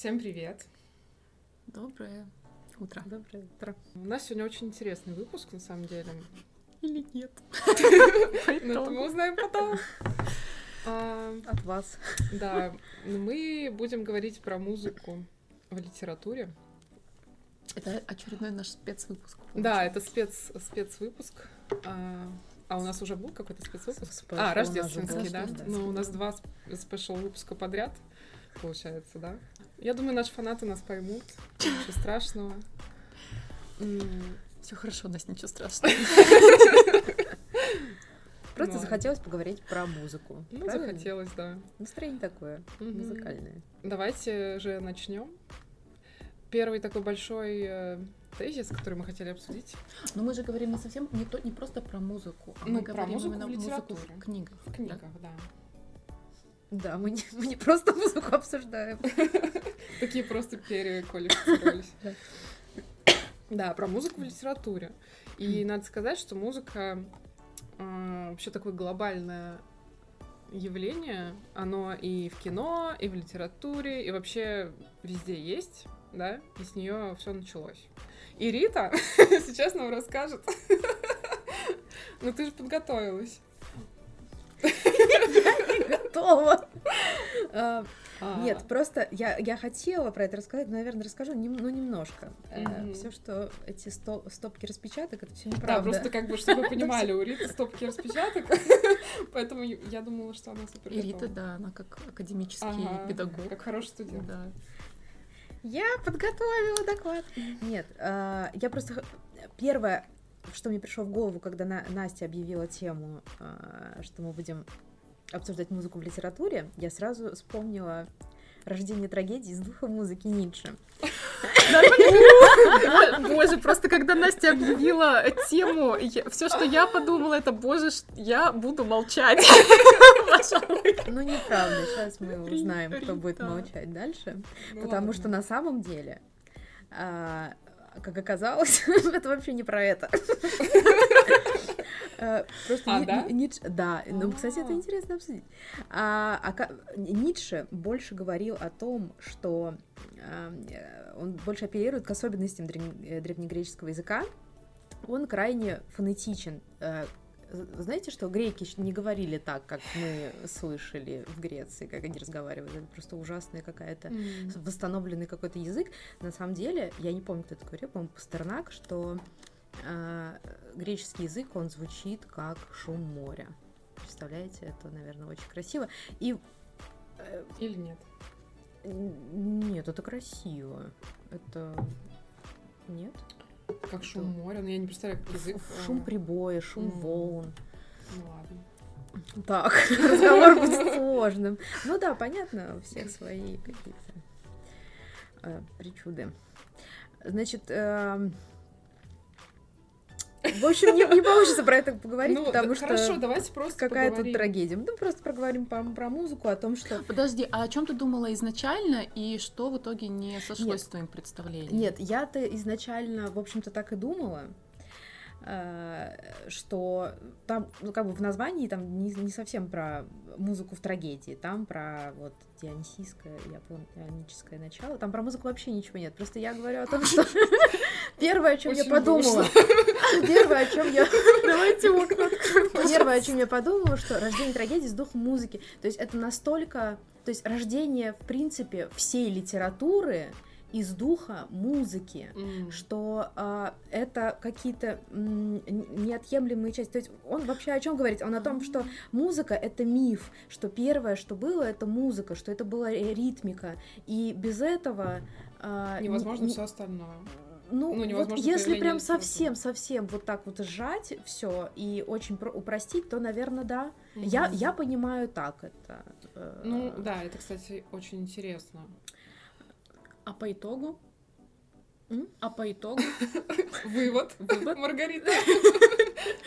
Всем привет. Доброе утро. Доброе утро. У нас сегодня очень интересный выпуск, на самом деле. Или нет? Но это мы узнаем потом. А, От вас. Да, мы будем говорить про музыку в литературе. Это очередной наш спецвыпуск. Да, это спец, спецвыпуск. А, а у нас уже был какой-то спецвыпуск? Спешл А, рождественский, да? Ну, у нас два спешл выпуска подряд, получается, да? Я думаю, наши фанаты нас поймут. Ничего страшного. Все хорошо, у нас ничего страшного. Просто Ну, захотелось поговорить про музыку. Ну, правильно? захотелось, да. Настроение такое, музыкальное. Давайте же начнем. Первый такой большой э, тезис, который мы хотели обсудить Но мы же говорим не совсем, не, то, не просто про музыку, а Ну, мы про говорим музыку именно в музыку литературе. в книгах. в книгах, да. Да, мы не, мы не просто музыку обсуждаем. Такие просто переквалифицировались. Да. Да, про музыку в литературе. И надо сказать, что музыка э, вообще такое глобальное явление. Оно и в кино, и в литературе, и вообще везде есть, да, и с нее все началось. И Рита сейчас нам расскажет. Ну ты же подготовилась. Готово. А, А, Нет, просто я, я хотела про это рассказать, но, наверное, расскажу, ну, немножко. Мгм. Все, что эти сто- стопки распечаток, это все Да, неправда. просто как бы, чтобы вы понимали, у Риты стопки распечаток, поэтому я думала, что она супер И Рита, готова. да, она как академический педагог. Как хороший студент. Да. Я подготовила доклад. Нет, а, я просто... Первое, что мне пришло в голову, когда На- Настя объявила тему, что мы будем обсуждать музыку в литературе, я сразу вспомнила рождение трагедии из духа музыки Ницше. Боже, просто когда Настя объявила тему, все, что я подумала, это, боже, я буду молчать. Ну, неправда, сейчас мы узнаем, кто будет молчать дальше. Ну Потому что на самом деле, а, как оказалось, это вообще не про это. Э, Просто А, Ни- да? Ни- Ницше, да, ну, кстати, это А. интересно обсудить. А, ока- Ницше больше говорил о том, что а, э, он больше апеллирует к особенностям э, древнегреческого языка. Он крайне фонетичен. Э, Знаете, что греки не говорили так, как мы слышали в Греции, как они разговаривали. Это просто ужасная какая-то восстановленный какой-то язык. На самом деле, я не помню, кто это говорил, по-моему, Пастернак, что а, греческий язык, он звучит как шум моря. Представляете, это, наверное, очень красиво. И э, Или нет? нет, это красиво. Это нет. Как шум моря, но я не представляю, как язык. Ф- Шум прибоя, шум М. волн. Ну ладно. Так, разговор будет сложным. Ну да, понятно, у всех свои какие-то э, причуды. Значит, эм, в общем, не, не получится про это поговорить, Ну, потому да, что хорошо, давайте просто какая тут трагедия. Мы просто проговорим про, про музыку, о том, что... Подожди, а о чем ты думала изначально и что в итоге не сошлось Нет. с твоим представлением? Нет, я-то изначально, в общем-то, так и думала, э, что там, ну, как бы в названии там не, не совсем про музыку в трагедии, там про вот дионисийское, японическое начало, там про музыку вообще ничего нет. Просто я говорю о том, что первое, о чем я Очень подумала, первое, о чем я Давайте окна Первое, о чем я подумала, что рождение трагедии с духом музыки. То есть это настолько... То есть рождение, в принципе, всей литературы из духа музыки, М. что а, это какие-то неотъемлемые части. То есть он вообще о чем говорит? Он о том, что музыка это миф, что первое, что было, это музыка, что это была ри- ритмика, и без этого а, н- Невозможно все остальное. Ну, Ну, вот если прям совсем, совсем вот так вот сжать все и очень про- упростить, то, наверное, да. Я, Мгм. я понимаю так это. э, Ну, да, это, кстати, очень интересно. А по итогу? М? А по итогу? Вывод. Маргарита.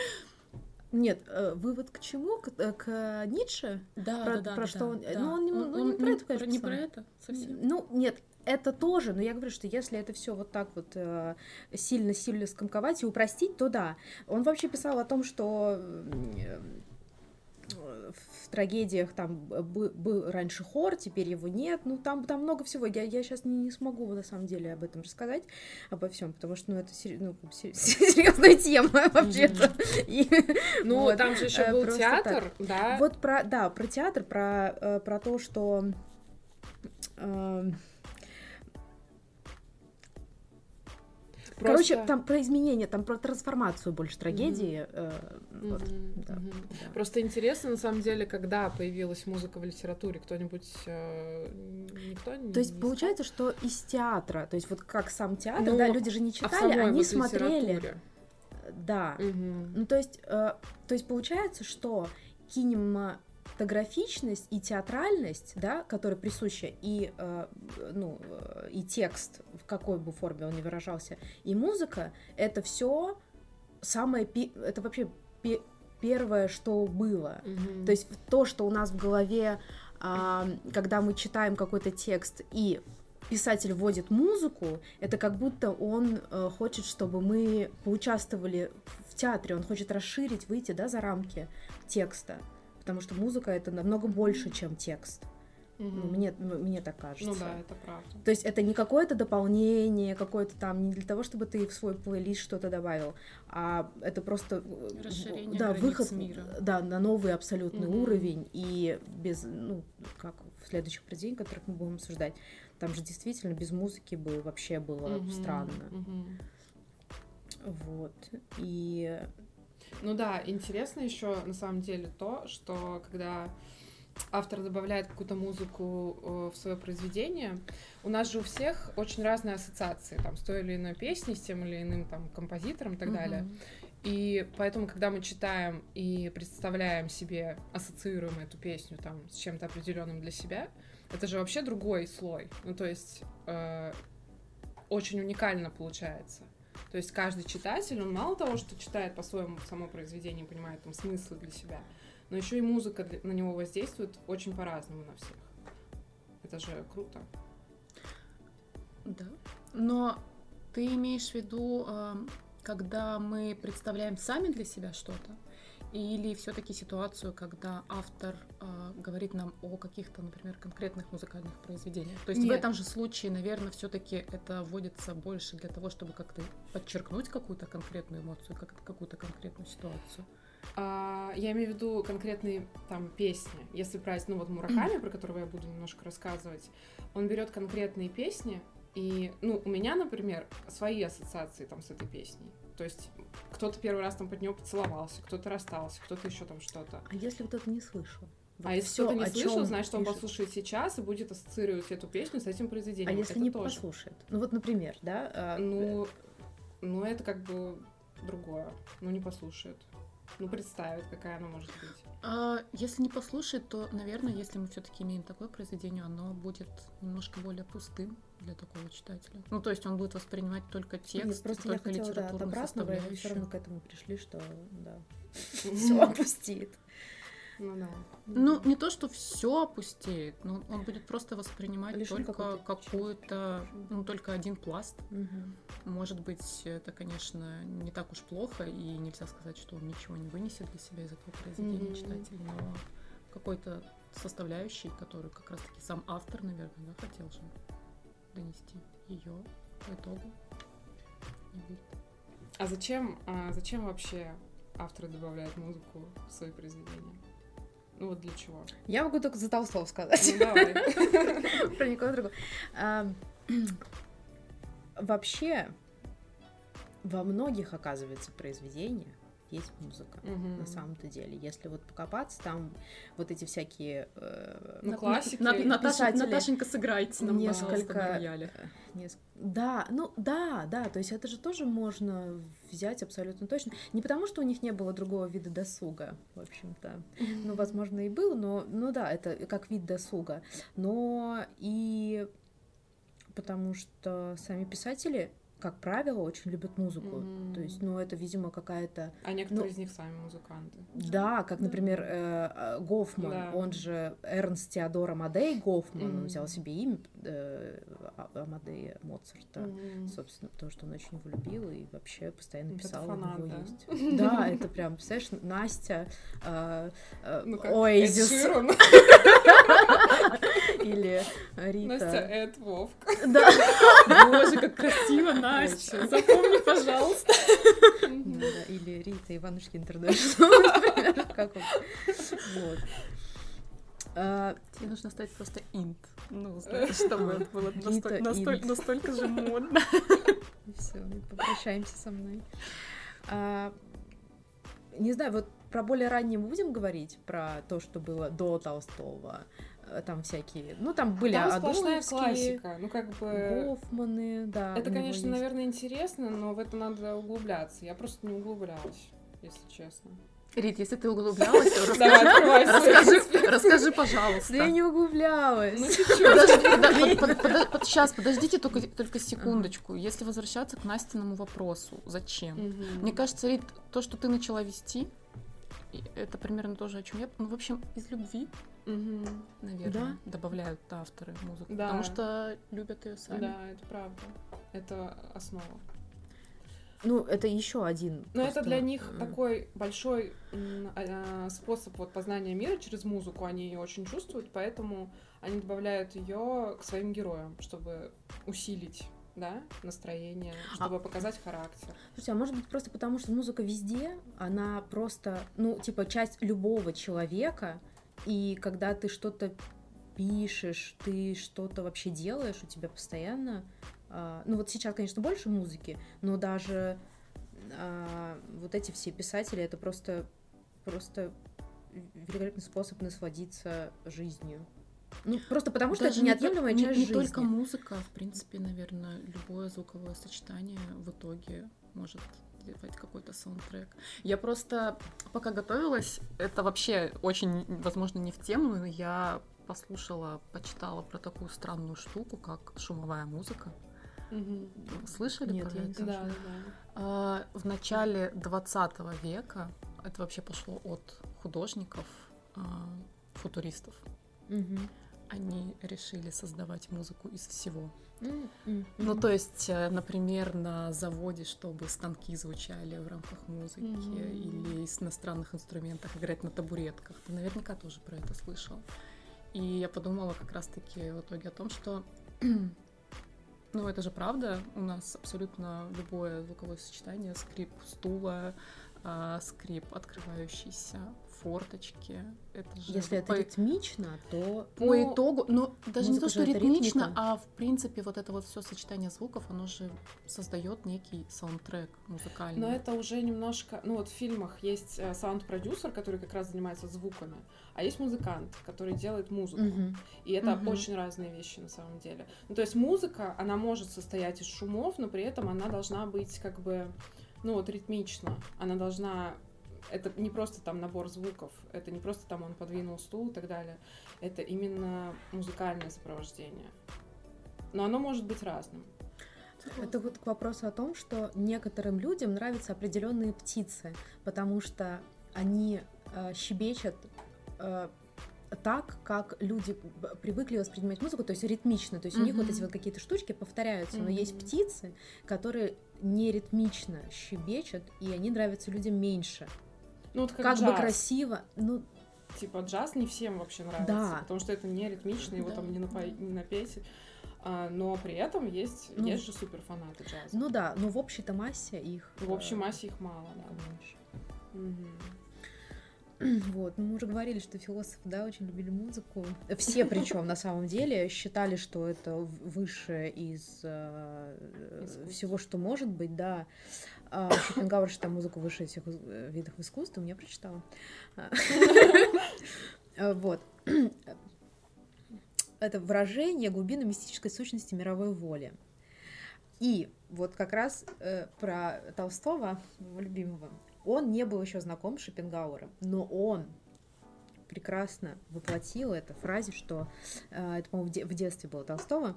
Нет, э, вывод к чему? К, э, к Ницше? Да, Про- да, да. про да, что он- да. ну, он не- ну, не про это, конечно, Не про писал. это совсем. Ну, нет, это тоже, но я говорю, что если это все вот так вот э, сильно-сильно скомковать и упростить, то да. Он вообще писал о том, что э, в трагедиях там был, раньше хор, теперь его нет. Ну, там, там много всего. Я, я сейчас не, не смогу на самом деле об этом рассказать, обо всем, потому что ну, это сер... ну, серьезная тема вообще-то. Ну, там же еще был театр, да. Вот про, да, про театр, про, про то, что Короче, там про изменения, там про трансформацию больше трагедии. Просто интересно, на самом деле, когда появилась музыка в литературе, кто-нибудь, э, никто То есть получается, что из театра, то есть вот как сам театр, ну, да, люди же не а читали, они смотрели. Да. Ну то есть, э, то есть получается, что кинема фотографичность и театральность, да, которая присуща и, э, ну, э, и текст, в какой бы форме он ни выражался, и музыка, это все самое, это вообще первое, что было. Mm-hmm. То есть то, что у нас в голове, э, когда мы читаем какой-то текст и писатель вводит музыку, это как будто он э, хочет, чтобы мы поучаствовали в театре, он хочет расширить, выйти, да, за рамки текста потому что музыка это намного больше, чем текст. Угу. Ну, мне, ну, мне так кажется. Ну да, это правда. То есть это не какое-то дополнение, какое-то там, не для того, чтобы ты в свой плейлист что-то добавил, а это просто э, Расширение да, выход мира. Да, на новый абсолютный угу. уровень и без, ну, как в следующих произведениях, которых мы будем обсуждать, там же действительно без музыки бы вообще было угу. странно. Угу. Вот. И ну да, интересно еще на самом деле то, что когда автор добавляет какую-то музыку э, в свое произведение, у нас же у всех очень разные ассоциации там, с той или иной песней, с тем или иным там, композитором и так mm-hmm. далее. И поэтому, когда мы читаем и представляем себе, ассоциируем эту песню там с чем-то определенным для себя, это же вообще другой слой. Ну, то есть э, очень уникально получается. То есть каждый читатель, он мало того, что читает по-своему само произведение, понимает там смыслы для себя, но еще и музыка на него воздействует очень по-разному на всех. Это же круто. Да. Но ты имеешь в виду, когда мы представляем сами для себя что-то, или все-таки ситуацию, когда автор э, говорит нам о каких-то, например, конкретных музыкальных произведениях. То есть Нет. в этом же случае, наверное, все-таки это вводится больше для того, чтобы как-то подчеркнуть какую-то конкретную эмоцию, как какую-то конкретную ситуацию. А, я имею в виду конкретные там песни. Если брать, ну вот Мураками, про которого я буду немножко рассказывать, он берет конкретные песни, и, ну, у меня, например, свои ассоциации там с этой песней. То есть кто-то первый раз там под него поцеловался, кто-то расстался, кто-то еще там что-то. А если кто-то не слышал? Вот а если кто-то не слышал, значит, что он послушает сейчас и будет ассоциировать эту песню с этим произведением. А если это не тоже. послушает? Ну вот, например, да? А... Ну, ну, это как бы другое. Ну, не послушает. Ну, представит, какая она может быть. А, если не послушает, то, наверное, если мы все-таки имеем такое произведение, оно будет немножко более пустым для такого читателя. Ну, то есть он будет воспринимать только текст, Нет, просто только я хотела, да, от обратного, и все равно к этому пришли, что да, все опустит. Ну да. Ну, не то, что все опустеет, но он будет просто воспринимать Лишь только какую-то, ну, только один пласт. Угу. Может быть, это, конечно, не так уж плохо, и нельзя сказать, что он ничего не вынесет для себя из этого произведения угу. читатель, но какой-то составляющий, который как раз-таки сам автор, наверное, да, хотел же донести ее по итогу. А зачем, а зачем вообще авторы добавляют музыку в свои произведения? Ну вот для чего? Я могу только за Толстого сказать. Ну. Про никого другого. Вообще, во многих, оказывается, произведениях есть музыка угу. на самом-то деле. Если вот покопаться, там вот эти всякие э, ну, классики. На, на, Наташа, Наташенька, сыграйте нам, несколько, э, неск... Да, ну да, да, то есть это же тоже можно взять абсолютно точно. Не потому, что у них не было другого вида досуга, в общем-то. Ну, возможно, и был, но, ну да, это как вид досуга. Но и потому что сами писатели как правило, очень любят музыку. Mm-hmm. То есть, ну, это, видимо, какая-то... А некоторые ну, из них сами музыканты. Да, как, например, э, э, Гофман, да. он же Эрнст Теодор Амадей Гофман, mm-hmm. он взял себе имя, э, Амадея Моцарта, mm-hmm. собственно, потому что он очень его любил и вообще постоянно писал, это фанат, у него да? есть. Да, это прям, представляешь, Настя, э, э, ну, Оазис. Или Рита. Настя Эд Вовк. Да. Боже, как красиво, Настя. Запомни, пожалуйста. Или Рита Иванушки Интернешнл, Как Вот. А, Тебе нужно стать просто инт. Ну, чтобы это было настолько же модно. Все, попрощаемся со мной. А, не знаю, вот про более раннее мы будем говорить, про то, что было до Толстого, э, там всякие, ну там были там сплошная классика, ну как бы Гофманы, да. Это, конечно, есть. наверное, интересно, но в это надо углубляться. Я просто не углублялась, если честно. Рит, если ты углублялась, то расскажи, расскажи, пожалуйста. Да я не углублялась. Ну, Сейчас, подождите только, только секундочку. Если возвращаться к Настиному вопросу, зачем? Мне кажется, Рит, то, что ты начала вести, это примерно тоже, о чем я... Ну, в общем, из любви, наверное, добавляют авторы музыку. Потому что любят ее сами. Да, это правда. Это основа. Ну, это еще один. Но просто... это для них такой большой э, способ вот познания мира через музыку. Они ее очень чувствуют, поэтому они добавляют ее к своим героям, чтобы усилить да, настроение, а чтобы а... показать характер. Слушайте, а может быть просто потому, что музыка везде, она просто, ну, типа, часть любого человека, и когда ты что-то пишешь, ты что-то вообще делаешь, у тебя постоянно ну вот сейчас, конечно, больше музыки, но даже а, вот эти все писатели это просто просто великолепный способ насладиться жизнью. Ну, просто потому что Даже это неотъемлемая не, часть не жизни. Не только музыка, в принципе, наверное, любое звуковое сочетание в итоге может делать какой-то саундтрек. Я просто, пока готовилась, это вообще очень, возможно, не в тему, но я послушала, почитала про такую странную штуку, как шумовая музыка. Угу. Слышали Нет, про я это? Да, да. А, в начале 20 века это вообще пошло от художников, а, футуристов. Угу. Они решили создавать музыку из всего. Mm-hmm. Ну, то есть, э, например, на заводе, чтобы станки звучали в рамках музыки, mm-hmm. или из иностранных инструментах играть на табуретках. Ты наверняка тоже про это слышал. И я подумала как раз-таки в итоге о том, что ну, это же правда. У нас абсолютно любое звуковое сочетание, скрип стула, э, скрип открывающийся, форточки. Это же Если по... это ритмично, то... По ну, итогу, но даже не то, что ритмично, ритмика. а в принципе вот это вот все сочетание звуков, оно же создает некий саундтрек музыкальный. Но это уже немножко... Ну вот в фильмах есть э, саунд-продюсер, который как раз занимается звуками, а есть музыкант, который делает музыку. Угу. И это угу. очень разные вещи на самом деле. Ну то есть музыка, она может состоять из шумов, но при этом она должна быть как бы ну вот ритмично. Она должна это не просто там набор звуков, это не просто там он подвинул стул и так далее. Это именно музыкальное сопровождение. Но оно может быть разным. Это вот к вопросу о том, что некоторым людям нравятся определенные птицы, потому что они э, щебечат э, так, как люди привыкли воспринимать музыку, то есть ритмично, то есть mm-hmm. у них вот эти вот какие-то штучки повторяются, mm-hmm. но есть птицы, которые не ритмично щебечут, и они нравятся людям меньше. Ну, вот как, как джаз. бы красиво, ну типа джаз не всем вообще нравится, да. потому что это не ритмично, его да. там не, напо... не напеть. А, но при этом есть, ну, есть же супер фанаты джаза. Ну да, но в общей-то массе их. В общей э, массе их мало, да. Угу. Вот, ну мы уже говорили, что философы, да, очень любили музыку. Все причем на самом деле считали, что это высшее из э, всего, что может быть, да. А, Шопенгауэр считал музыку выше всех э, видов искусства, я прочитала. Вот. Это выражение глубины мистической сущности мировой воли. И вот как раз э, про Толстого, любимого, он не был еще знаком с Шопенгауэром, но он прекрасно воплотил это в фразе, что э, это, по-моему, в детстве было Толстого.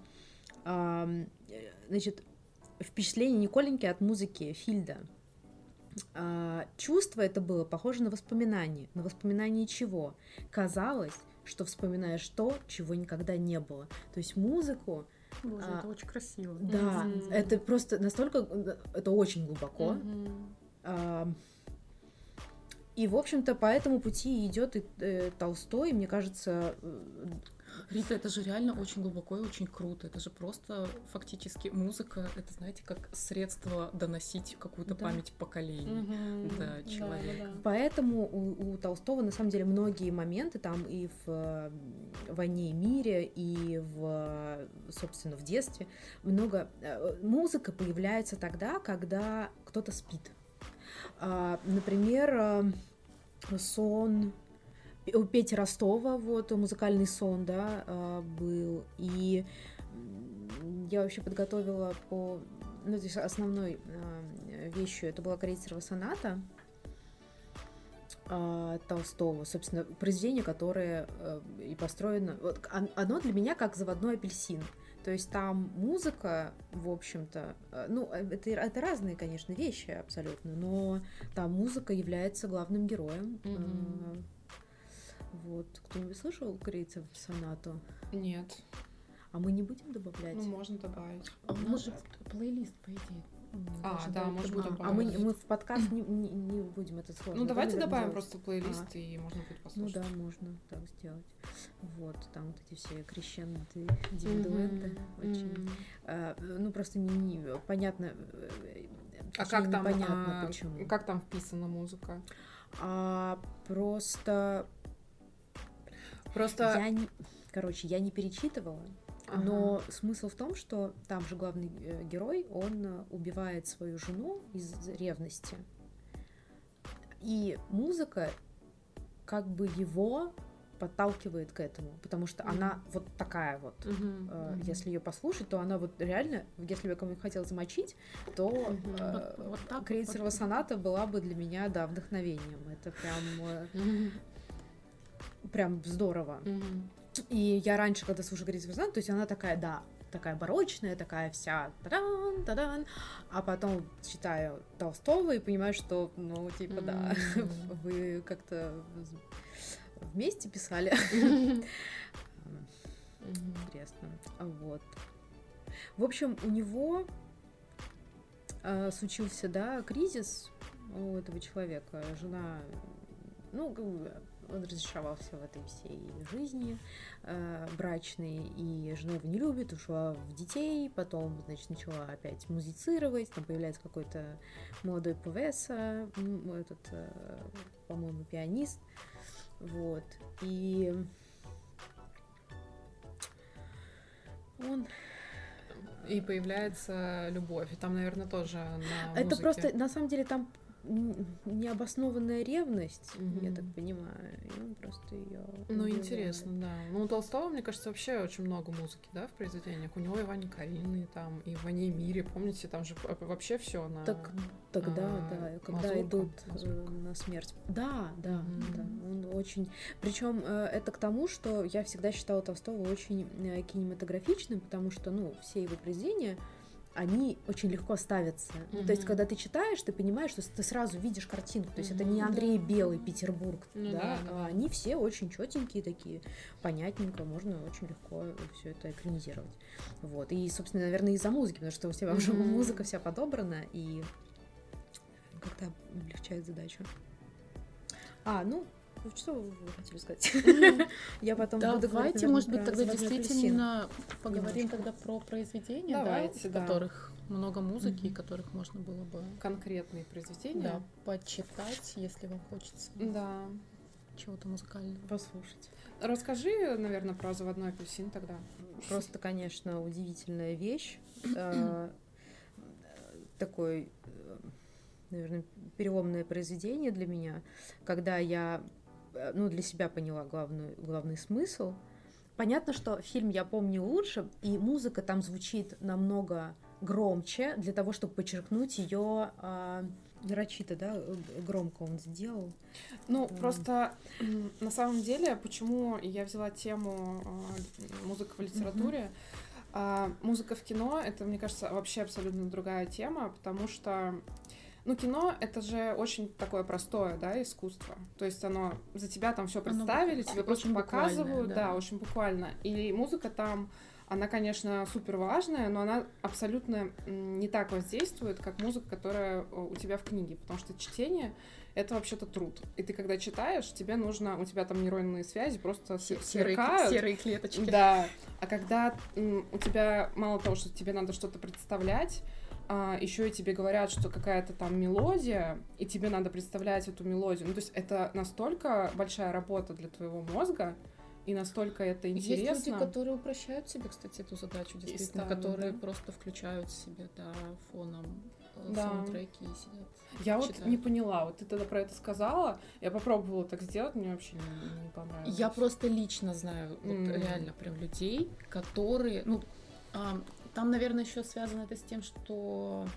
Значит, впечатление Николеньки от музыки Фильда. А, чувство это было похоже на воспоминание. На воспоминание чего? Казалось, что вспоминаешь то, чего никогда не было. То есть музыку Боже, а, это очень красиво. Да, mm-hmm. это просто настолько, это очень глубоко. Mm-hmm. А, и, в общем-то, по этому пути идет и э, Толстой, мне кажется, Рита, это же реально очень глубоко и очень круто. Это же просто фактически музыка, это, знаете, как средство доносить какую-то да. память поколений угу. до человека. Да, да, Поэтому у, у Толстого, на самом деле, многие моменты там и в э, «Войне и мире», и в, собственно, в детстве, много... Э, музыка появляется тогда, когда кто-то спит. А, например, э, сон у Пети Ростова, вот, музыкальный сон, да, а, был, и я вообще подготовила по, ну, здесь основной а, вещью, это была Крейцерова соната, а, Толстого, собственно, произведение, которое и построено, вот, оно для меня как заводной апельсин, то есть там музыка, в общем-то, ну, это, это разные, конечно, вещи абсолютно, но там музыка является главным героем. Mm-hmm. Вот. Кто-нибудь слышал Крейцев сонату? Нет. А мы не будем добавлять? Ну, можно добавить. А у нас же плейлист, по идее. А, да, может быть, А мы, мы в подкаст не, не, не будем это сложно. Ну, давайте да, добавим просто плейлист, а. и можно будет послушать. Ну да, можно так сделать. Вот, там вот эти все крещенды, дивиденды. Mm-hmm. Очень. Mm-hmm. А, ну, просто не, не понятно. А как там, понятно, а, почему. как там вписана музыка? А, просто Просто... Я не... Короче, я не перечитывала, ага. но смысл в том, что там же главный э, герой, он э, убивает свою жену из ревности. И музыка как бы его подталкивает к этому, потому что mm-hmm. она вот такая вот. Mm-hmm. Э, mm-hmm. Если ее послушать, то она вот реально, если бы я кому-нибудь хотела замочить, то mm-hmm. э, вот, вот так, Крейцерова вот. соната была бы для меня, да, вдохновением. Это прям... Э, mm-hmm прям здорово. Mm-hmm. И я раньше, когда слушаю Гризли Верзан, то есть она такая, да, такая барочная, такая вся тадан, тадан, а потом читаю Толстого и понимаю, что, ну, типа, mm-hmm. да, вы как-то вместе писали. Интересно. Вот. В общем, у него э, случился, да, кризис у этого человека. Жена, ну, он разочаровался в этой всей жизни э, брачной, и жена его не любит, ушла в детей, потом, значит, начала опять музицировать, там появляется какой-то молодой повеса, этот, э, по-моему, пианист, вот, и он и появляется любовь. И там, наверное, тоже на Это просто, на самом деле, там необоснованная ревность, mm-hmm. я так понимаю, и он просто ее. Ну, убивает. интересно, да. Ну, у Толстого, мне кажется, вообще очень много музыки, да, в произведениях. У него и Ваня Карины, там, и в «Войне и мире», помните, там же вообще все на... Так, тогда, а, да, когда мазурка, идут э, мазурка. на смерть. Да, да, mm-hmm. да. Он очень... Причем э, это к тому, что я всегда считала Толстого очень э, кинематографичным, потому что, ну, все его произведения они очень легко ставятся. Mm-hmm. то есть, когда ты читаешь, ты понимаешь, что ты сразу видишь картинку. То есть, mm-hmm. это не Андрей Белый, Петербург, mm-hmm. да, а они все очень четенькие такие, понятненько, можно очень легко все это экранизировать. Вот. И, собственно, наверное, из-за музыки, потому что у тебя mm-hmm. уже музыка вся подобрана, и как-то облегчает задачу. А, ну, что вы хотели сказать? Я потом буду Давайте, может быть, тогда действительно поговорим тогда про произведения, да, в которых много музыки, которых можно было бы... Конкретные произведения. Да, почитать, если вам хочется. Да. Чего-то музыкального. Послушать. Расскажи, наверное, про заводной апельсин тогда. Просто, конечно, удивительная вещь. Э, такой э, наверное, переломное произведение для меня, когда я ну, для себя поняла главный, главный смысл. Понятно, что фильм я помню лучше, и музыка там звучит намного громче для того, чтобы подчеркнуть ее а, нарочито, да, громко он сделал. Ну, mm. просто на самом деле, почему я взяла тему э, музыка в литературе, mm-hmm. а, музыка в кино, это, мне кажется, вообще абсолютно другая тема, потому что ну, кино это же очень такое простое, да, искусство. То есть оно за тебя там все представили, оно тебе просто показывают, да. да, очень буквально. И музыка там она, конечно, супер важная, но она абсолютно не так воздействует, как музыка, которая у тебя в книге, потому что чтение это вообще-то труд. И ты когда читаешь, тебе нужно, у тебя там нейронные связи просто серые, сверкают. Серые клеточки. Да. А когда у тебя мало того, что тебе надо что-то представлять, а, еще и тебе говорят, что какая-то там мелодия, и тебе надо представлять эту мелодию. Ну, то есть это настолько большая работа для твоего мозга, и настолько это интересно. Есть люди, которые упрощают себе, кстати, эту задачу, действительно, ставят, которые да? просто включают себе, да, фоном э, да. саундтреки и сидят. Я читают. вот не поняла, вот ты тогда про это сказала, я попробовала так сделать, мне вообще не, не понравилось. Я просто лично знаю, вот mm. реально прям людей, которые, ну, а, там, наверное, еще связано это с тем, что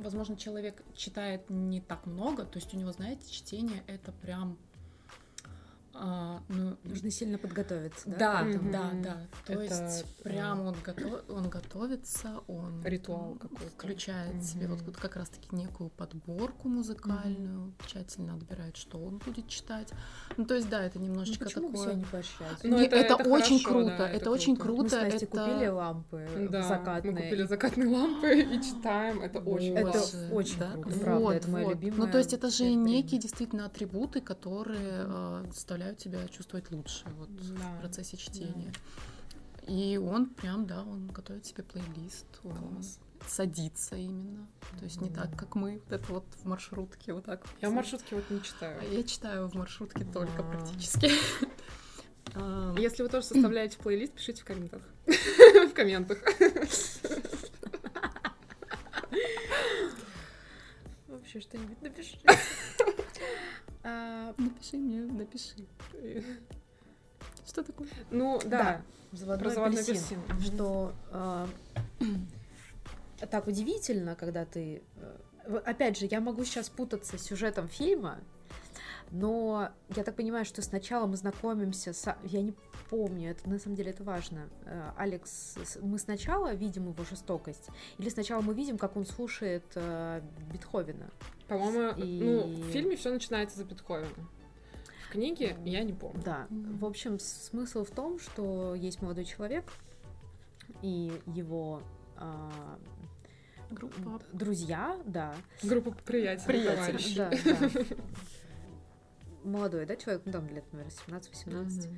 возможно, человек читает не так много, то есть у него, знаете, чтение это прям а, ну, Нужно сильно подготовиться, да? Да, mm-hmm. да, да. То Это есть прям он, готов, он готовится, он ритуал какой-то включает mm-hmm. себе вот, вот как раз-таки некую подборку музыкальную, mm-hmm. тщательно отбирает, что он будет читать. Ну то есть да, это немножечко ну, почему такое. Все не поощрять? Ну, это, это, это очень хорошо, круто, да, это, это очень круто. Мы с Настей это... купили лампы да, закатные. Мы купили закатные лампы и читаем, это очень Это очень да? круто, правда, вот, это моя вот. любимая. Ну то есть это же некие действительно атрибуты, которые э, заставляют тебя чувствовать лучше вот, да. в процессе чтения. Да. И он прям, да, он готовит себе плейлист, он Класс. садится именно. То есть не так, как мы, вот это вот в маршрутке, вот так. Я в маршрутке вот не читаю. А я читаю в маршрутке только практически. Если вы тоже составляете плейлист, пишите в комментах. В комментах. Вообще что-нибудь напиши. А, напиши мне, напиши. Что такое? Ну, да. да заводной, Про заводной апельсин. апельсин. Что э, так удивительно, когда ты... Э, опять же, я могу сейчас путаться с сюжетом фильма, но я так понимаю, что сначала мы знакомимся с... Я не помню, это на самом деле это важно. Э, Алекс, мы сначала видим его жестокость, или сначала мы видим, как он слушает э, Бетховена? По-моему, и... ну, в фильме все начинается за Бетховена. В книге я не помню. Да. В общем, смысл в том, что есть молодой человек, и его а, Группа. друзья, да. Группа приятелей, приятелей да, да. Молодой, да, человек, ну там лет, наверное, 17-18. Mm-hmm.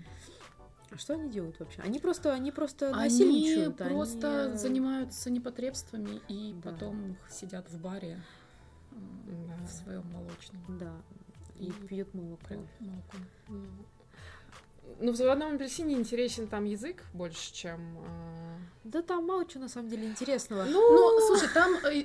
А что они делают вообще? Они просто, они просто они насильничают. Они просто они... занимаются непотребствами и да. потом сидят в баре да. в своем молочном. Да. И, и пьют молоко. молоко. Ну, в заводном апельсине интересен там язык больше, чем... Э... Да там мало чего на самом деле интересного. Ну, ну слушай, там э,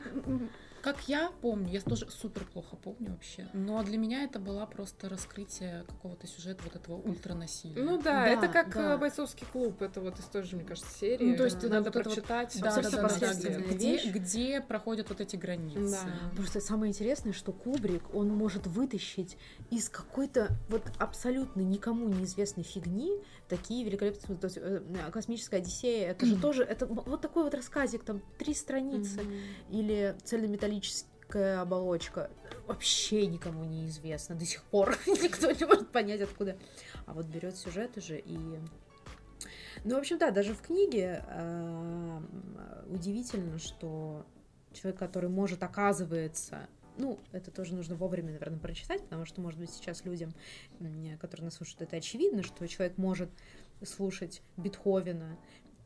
как я помню, я тоже супер плохо помню вообще, но для меня это было просто раскрытие какого-то сюжета вот этого ультранасилия. Ну да, да это как да. бойцовский клуб, это вот из той же, мне кажется, серии. Ну, то есть надо вот прочитать. Вот, да, да, да, да, да, где, где проходят вот эти границы. Да. Просто самое интересное, что Кубрик, он может вытащить из какой-то вот абсолютно никому неизвестной фигни такие великолепные... То есть э, «Космическая Одиссея» — это же тоже... Это вот такой вот рассказик, там, три страницы. Или «Цельнометаллическая оболочка». Вообще никому не известно до сих пор. Никто не может понять, откуда. А вот берет сюжет уже и... Ну, в общем, да, даже в книге э, удивительно, что человек, который может, оказывается, ну, это тоже нужно вовремя, наверное, прочитать, потому что, может быть, сейчас людям, которые нас слушают, это очевидно, что человек может слушать Бетховена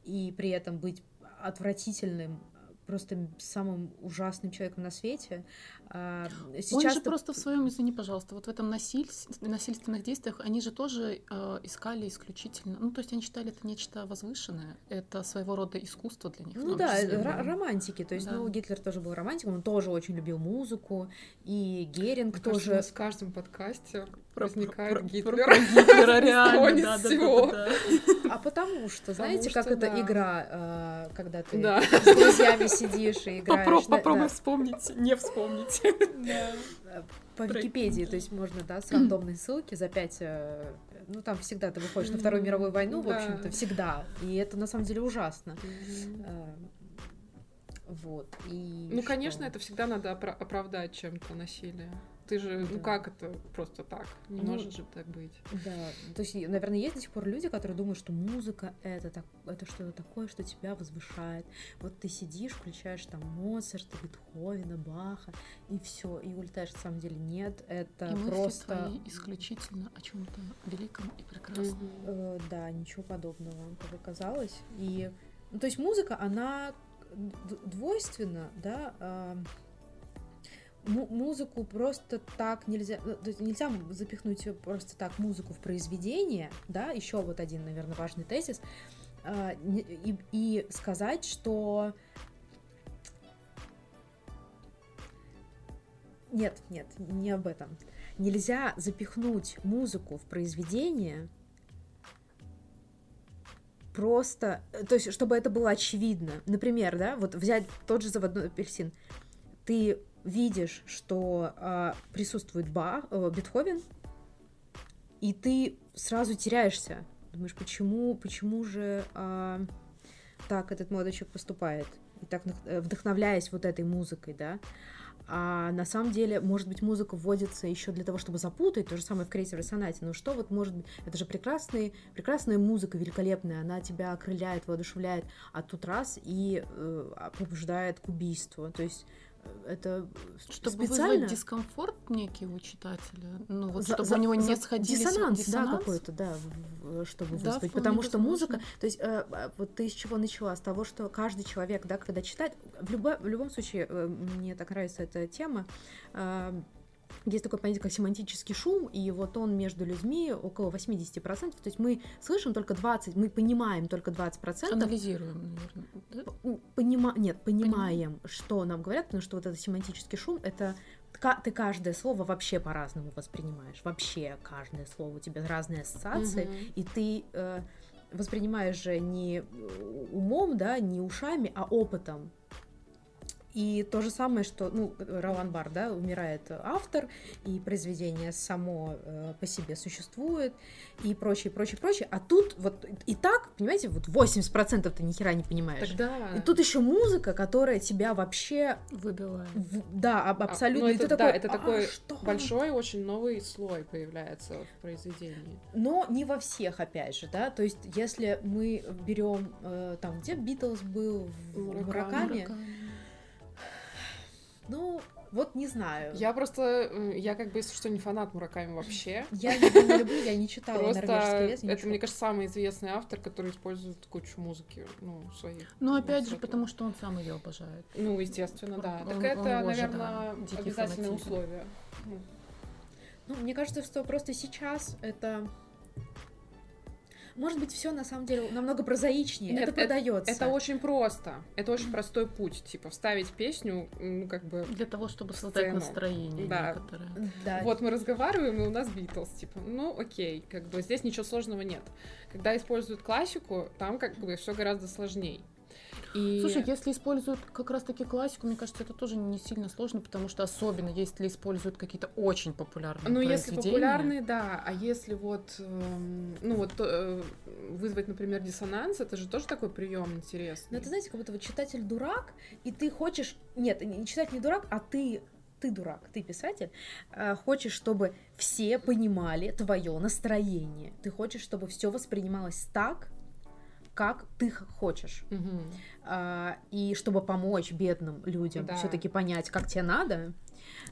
и при этом быть отвратительным просто самым ужасным человеком на свете. А, сейчас Он же просто в своем, извини, пожалуйста, вот в этом насиль... насильственных действиях они же тоже э, искали исключительно, ну то есть они считали это нечто возвышенное, это своего рода искусство для них. Ну да, числе, романтики, то есть, да. ну Гитлер тоже был романтиком, он тоже очень любил музыку, и Геринг Мне тоже. Кажется, в каждом подкасте возникает про, Гитлер. Про, про Гитлера реально, да, всего. Да, да, да. А потому что, знаете, потому как что, это да. игра, э, когда ты да. с друзьями сидишь и играешь. Попробуй, попробуй вспомнить, не вспомнить. По Википедии, то есть можно, да, с рандомной ссылки за пять э, ну там всегда ты выходишь на Вторую мировую войну, в общем-то, всегда. И это на самом деле ужасно. Э, вот. И ну, что? конечно, это всегда надо оправдать чем-то насилие. Ты же, ну да. ну как это просто так? Не ну, может же так быть. Да, то есть, наверное, есть до сих пор люди, которые думают, что музыка это, так, это что-то такое, что тебя возвышает. Вот ты сидишь, включаешь там Моцарта, Бетховена, Баха, и все, и улетаешь. На самом деле нет, это и просто... Твои исключительно о чем-то великом и прекрасном. Mm-hmm. Э, да, ничего подобного, как оказалось. И, ну, то есть музыка, она двойственна, да, э, музыку просто так нельзя, ну, то есть нельзя запихнуть просто так музыку в произведение, да, еще вот один, наверное, важный тезис, а, и, и сказать, что нет, нет, не об этом. Нельзя запихнуть музыку в произведение просто, то есть, чтобы это было очевидно. Например, да, вот взять тот же заводной апельсин. Ты видишь, что э, присутствует Бах, э, Бетховен, и ты сразу теряешься. Думаешь, почему, почему же э, так этот молодой человек поступает? И так э, вдохновляясь вот этой музыкой, да? А на самом деле, может быть, музыка вводится еще для того, чтобы запутать, то же самое в крейсере сонате. Но что вот может быть, это же прекрасный, прекрасная музыка, великолепная, она тебя окрыляет, воодушевляет, а тут раз и э, побуждает к убийству. То есть это чтобы специально... вызвать дискомфорт некий у читателя, ну вот за, чтобы за, у него не сходились диссонанс, диссонанс, да, какой-то, да, чтобы да, вызвать, потому что музыка, то есть э, э, вот ты из чего начала, с того, что каждый человек, да, когда читает, в, любо, в любом случае э, мне так нравится эта тема. Э, есть такое понятие, как семантический шум, и вот он между людьми около 80%. То есть мы слышим только 20%, мы понимаем только 20%. Анализируем, наверное. Да? Понима... Нет, понимаем, понимаем, что нам говорят, потому что вот этот семантический шум — это ты каждое слово вообще по-разному воспринимаешь. Вообще каждое слово у тебя разные ассоциации, угу. и ты э, воспринимаешь же не умом, да, не ушами, а опытом. И то же самое, что, ну, Ролан Бар, да, умирает автор, и произведение само э, по себе существует, и прочее, прочее, прочее. А тут вот и так, понимаете, вот 80% ты ни хера не понимаешь. Тогда... И тут еще музыка, которая тебя вообще... Выбивает. В... Да, абсолютно. А, ну, это, ты да, такой, это а, такой что? большой, очень новый слой появляется в произведении. Но не во всех, опять же, да, то есть если мы берем, э, там, где Битлз был, в Мураками, Мураками ну, вот не знаю. Я просто, я как бы, если что, не фанат Мураками вообще. Я его не люблю, я не читала Просто лес, это, мне кажется, самый известный автор, который использует кучу музыки, ну, своих. Ну, опять же, потому что он сам ее обожает. Ну, естественно, да. Так это, наверное, обязательное условие. Ну, мне кажется, что просто сейчас это может быть, все на самом деле намного прозаичнее. Нет, это продается. Это, это очень просто. Это очень простой путь. Типа вставить песню, ну, как бы. Для того, чтобы создать сцену. настроение да. некоторое. Да. Вот мы разговариваем, и у нас Битлз. Типа, ну окей, как бы здесь ничего сложного нет. Когда используют классику, там как бы все гораздо сложнее. И... Слушай, если используют как раз-таки классику, мне кажется, это тоже не сильно сложно, потому что особенно если используют какие-то очень популярные Ну, если популярные, да, а если вот, э, ну вот э, вызвать, например, диссонанс, это же тоже такой прием интересный. Ну, это, знаете, как будто вот читатель дурак, и ты хочешь... Нет, читатель не дурак, а ты ты дурак, ты писатель, э, хочешь, чтобы все понимали твое настроение. Ты хочешь, чтобы все воспринималось так, как ты хочешь. Угу. А, и чтобы помочь бедным людям да. все-таки понять, как тебе надо,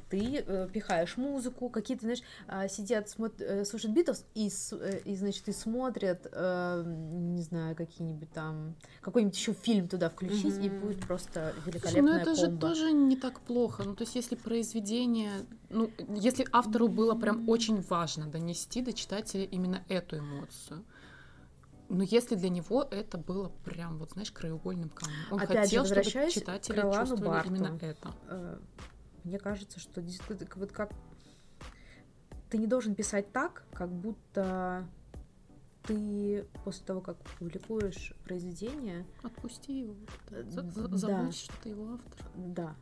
ты э, пихаешь музыку, какие-то, знаешь, э, сидят, смотр, э, слушают Битлз и, э, и, значит, и смотрят, э, не знаю, какие-нибудь там, какой-нибудь еще фильм туда включить, mm-hmm. и будет просто великолепная Слушай, ну это комбо. же тоже не так плохо, ну то есть если произведение, ну если автору было прям очень важно донести до читателя именно эту эмоцию, но ну, если для него это было прям, вот знаешь, краеугольным камнем. Он Опять хотел, же, чтобы читатели чувствовали Барту. именно это. Э, мне кажется, что действительно, вот как ты не должен писать так, как будто ты после того, как публикуешь произведение... Отпусти его. Забудь, да. что ты его автор. Да.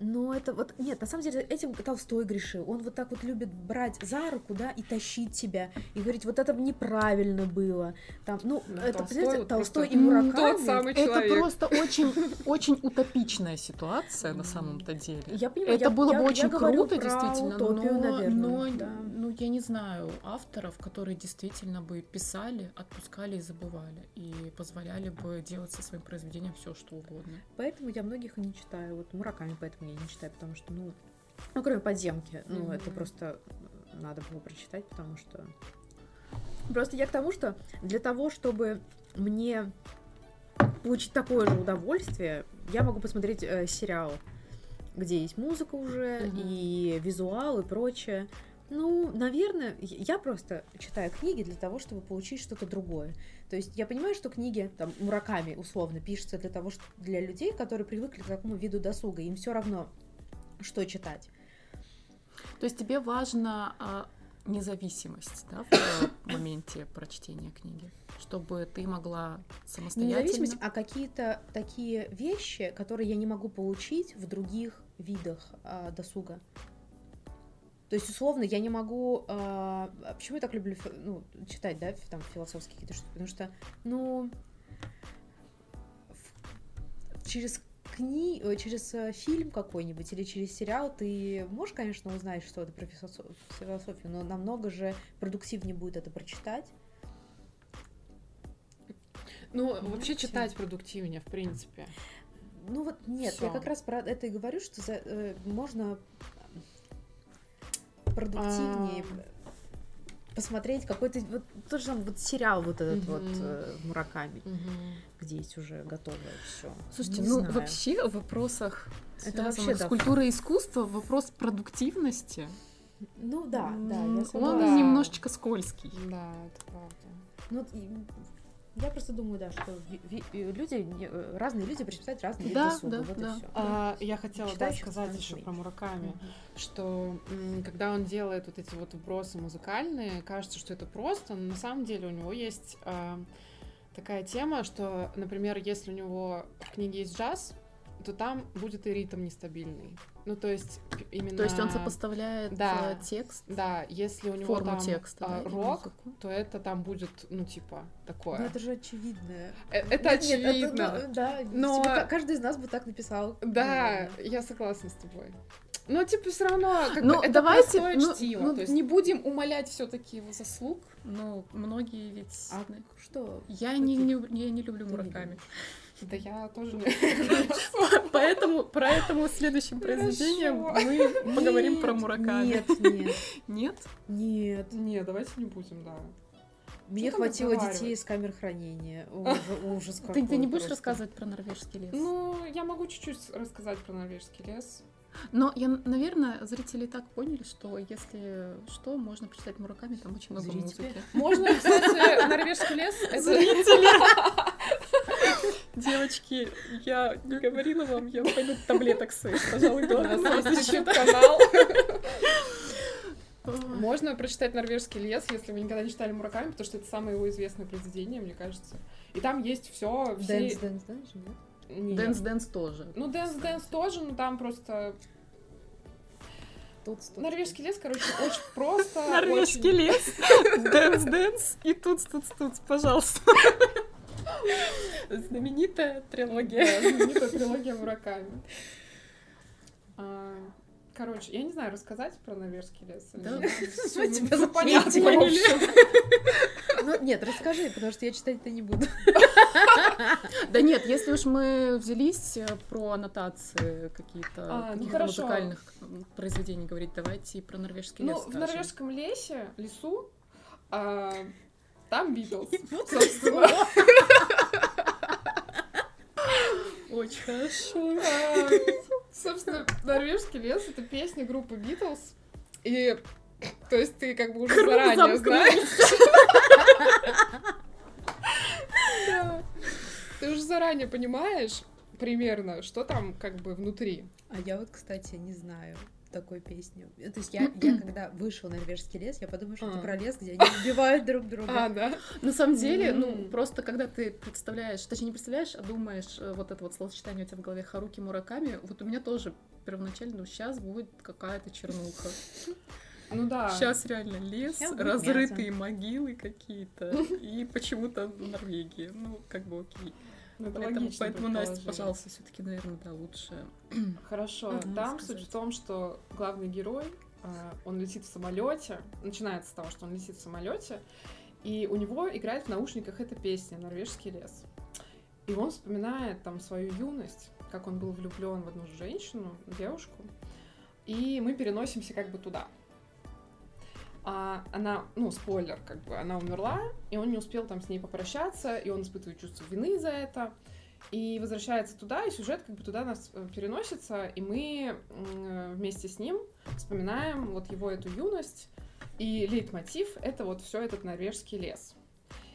Но это вот, нет, на самом деле этим Толстой грешил. Он вот так вот любит брать за руку, да, и тащить тебя, и говорить, вот это неправильно было. Там, ну, Ну, это, Толстой вот Толстой и Мураками. Это человек. просто очень, очень утопичная ситуация на самом-то деле. Я понимаю, Это я- было я- бы я очень круто, действительно, утопию, но, наверное, но, да. ну, я не знаю авторов, которые действительно бы писали, отпускали и забывали, и позволяли бы делать со своим произведением все, что угодно. Поэтому я многих и не читаю. Вот Мураками поэтому я не читаю, потому что, ну, ну кроме подземки, ну, Мгм. это просто надо было прочитать, потому что... Просто я к тому, что для того, чтобы мне получить такое же удовольствие, я могу посмотреть э, сериал, где есть музыка уже, Мгм. и визуал, и прочее. Ну, наверное, я просто читаю книги для того, чтобы получить что-то другое. То есть я понимаю, что книги, там, Мураками, условно, пишутся для того, что для людей, которые привыкли к такому виду досуга. Им все равно, что читать. То есть тебе важна а, независимость да, в э, моменте прочтения книги, чтобы ты могла Не самостоятельно... независимость, а какие-то такие вещи, которые я не могу получить в других видах а, досуга. То есть, условно, я не могу... а почему я так люблю ну, читать, да, там, философские какие-то штуки? Потому что, ну, в- через кни... э, через э, фильм какой-нибудь или через сериал ты можешь, конечно, узнать что-то про филосо- философию, но намного же продуктивнее будет это прочитать. Ну, Понимаете? вообще читать продуктивнее, в принципе. Ну вот нет, я Всё. как раз про это и говорю, что за- э, можно продуктивнее А. посмотреть какой-то вот тот же самый вот сериал вот этот Мгм. вот э, Мураками, где есть уже готовое все. Слушайте, ну вообще в вопросах, Это вообще, с да. культурой и искусством, вопрос продуктивности, ну да, да, я он. Да. немножечко скользкий. Да, это правда. Ну, я просто думаю, да, что э, люди э, разные люди предпочитают разные виды Да, досуга, да, вот да. и все. А, я хотела да, Читающих сказать еще про Мураками, что м, когда он делает вот эти вот вбросы музыкальные, кажется, что это просто, но на самом деле у него есть а, такая тема, что, например, если у него в книге есть джаз, то там будет и ритм нестабильный. Ну, то есть именно... То есть он сопоставляет Да. э, текст, Да, если у него форму там текста, а, да, рок, то это там будет, ну, типа, такое. Ну это же очевидно. Э, Это Нет, нет, очевидно. ну, да, Но- типа, ка- каждый из нас бы так написал. Да, наверное. я согласна с тобой. Но, типа, все равно, как Ну, бы, это давайте, простое ну, чтиво. ну, то есть не будем умолять все-таки его заслуг, но многие ведь... А что? Я не, не, я не люблю Ты не Мураками. Да я тоже не... Поэтому, поэтому следующим произведением мы поговорим про Нет, Мураками. Нет, нет, Нет? нет. Не, давайте не будем, да. Мне хватило детей из камер хранения. Ужас, какой ты не будешь просто. рассказывать про норвежский лес? Ну, я могу чуть-чуть рассказать про норвежский лес. Но я, наверное, зрители так поняли, что если что, можно прочитать Мураками, там очень много Зрители? музыки. Можно, кстати, норвежский лес. Это... Девочки, я не говорила вам, я пойду таблеток своих, пожалуй, есть YouTube-канал. Можно прочитать норвежский лес, если вы никогда не читали Мураками, потому что это самое его известное произведение, мне кажется. И там есть все. Dance, dance, dance, же, нет? Dance Dance тоже. Ну, Dance Dance тоже, но там просто... Тут, тут, Норвежский лес, короче, очень просто. Норвежский очень- лес, Dance Dance и тут тут тут, пожалуйста. Знаменитая трилогия. Да, знаменитая трилогия Мураками. А, Короче, я не знаю, рассказать про норвежский лес. Да. Ну, тебя ну, понятно, запретили. в общем. Ну, нет, расскажи, потому что я читать-то не буду. Да нет, если уж мы взялись э, про аннотации какие-то А, ну музыкальных произведений говорить, давайте и про норвежский лес Ну, в норвежском лесе, лесу, а, там Битлз, собственно. Очень хорошо. А, Собственно, норвежский лес — это песня группы Битлз. И, то есть, ты как бы уже заранее замкнулся. знаешь. Да. Ты уже заранее понимаешь примерно, что там как бы внутри. А я вот, кстати, не знаю. Такой песни. То есть я, я когда вышел на норвежский лес, я подумала, что это а. про лес, где они убивают друг друга. А, да. На самом деле, ну, просто когда ты представляешь, точнее, не представляешь, а думаешь, э, вот это вот словосочетание у тебя в голове Харуки Мураками, вот у меня тоже первоначально, ну, сейчас будет какая-то чернуха. Ну да. Сейчас реально лес, разрытые могилы какие-то, и почему-то в Норвегии. Ну, как бы окей. Ну, поэтому, поэтому Настя, пожалуйста, все-таки, наверное, да, лучше. Хорошо. Там суть в том, что главный герой, а, он летит в самолете. Начинается с того, что он летит в самолете, и у него играет в наушниках эта песня Норвежский лес. И он вспоминает там свою юность, как он был влюблен в одну женщину, девушку. И мы переносимся как бы туда а она, ну, спойлер, как бы, она умерла, и он не успел там с ней попрощаться, и он испытывает чувство вины за это, и возвращается туда, и сюжет как бы туда нас э, переносится, и мы вместе с ним вспоминаем вот его эту юность, и лейтмотив — это вот все этот норвежский лес.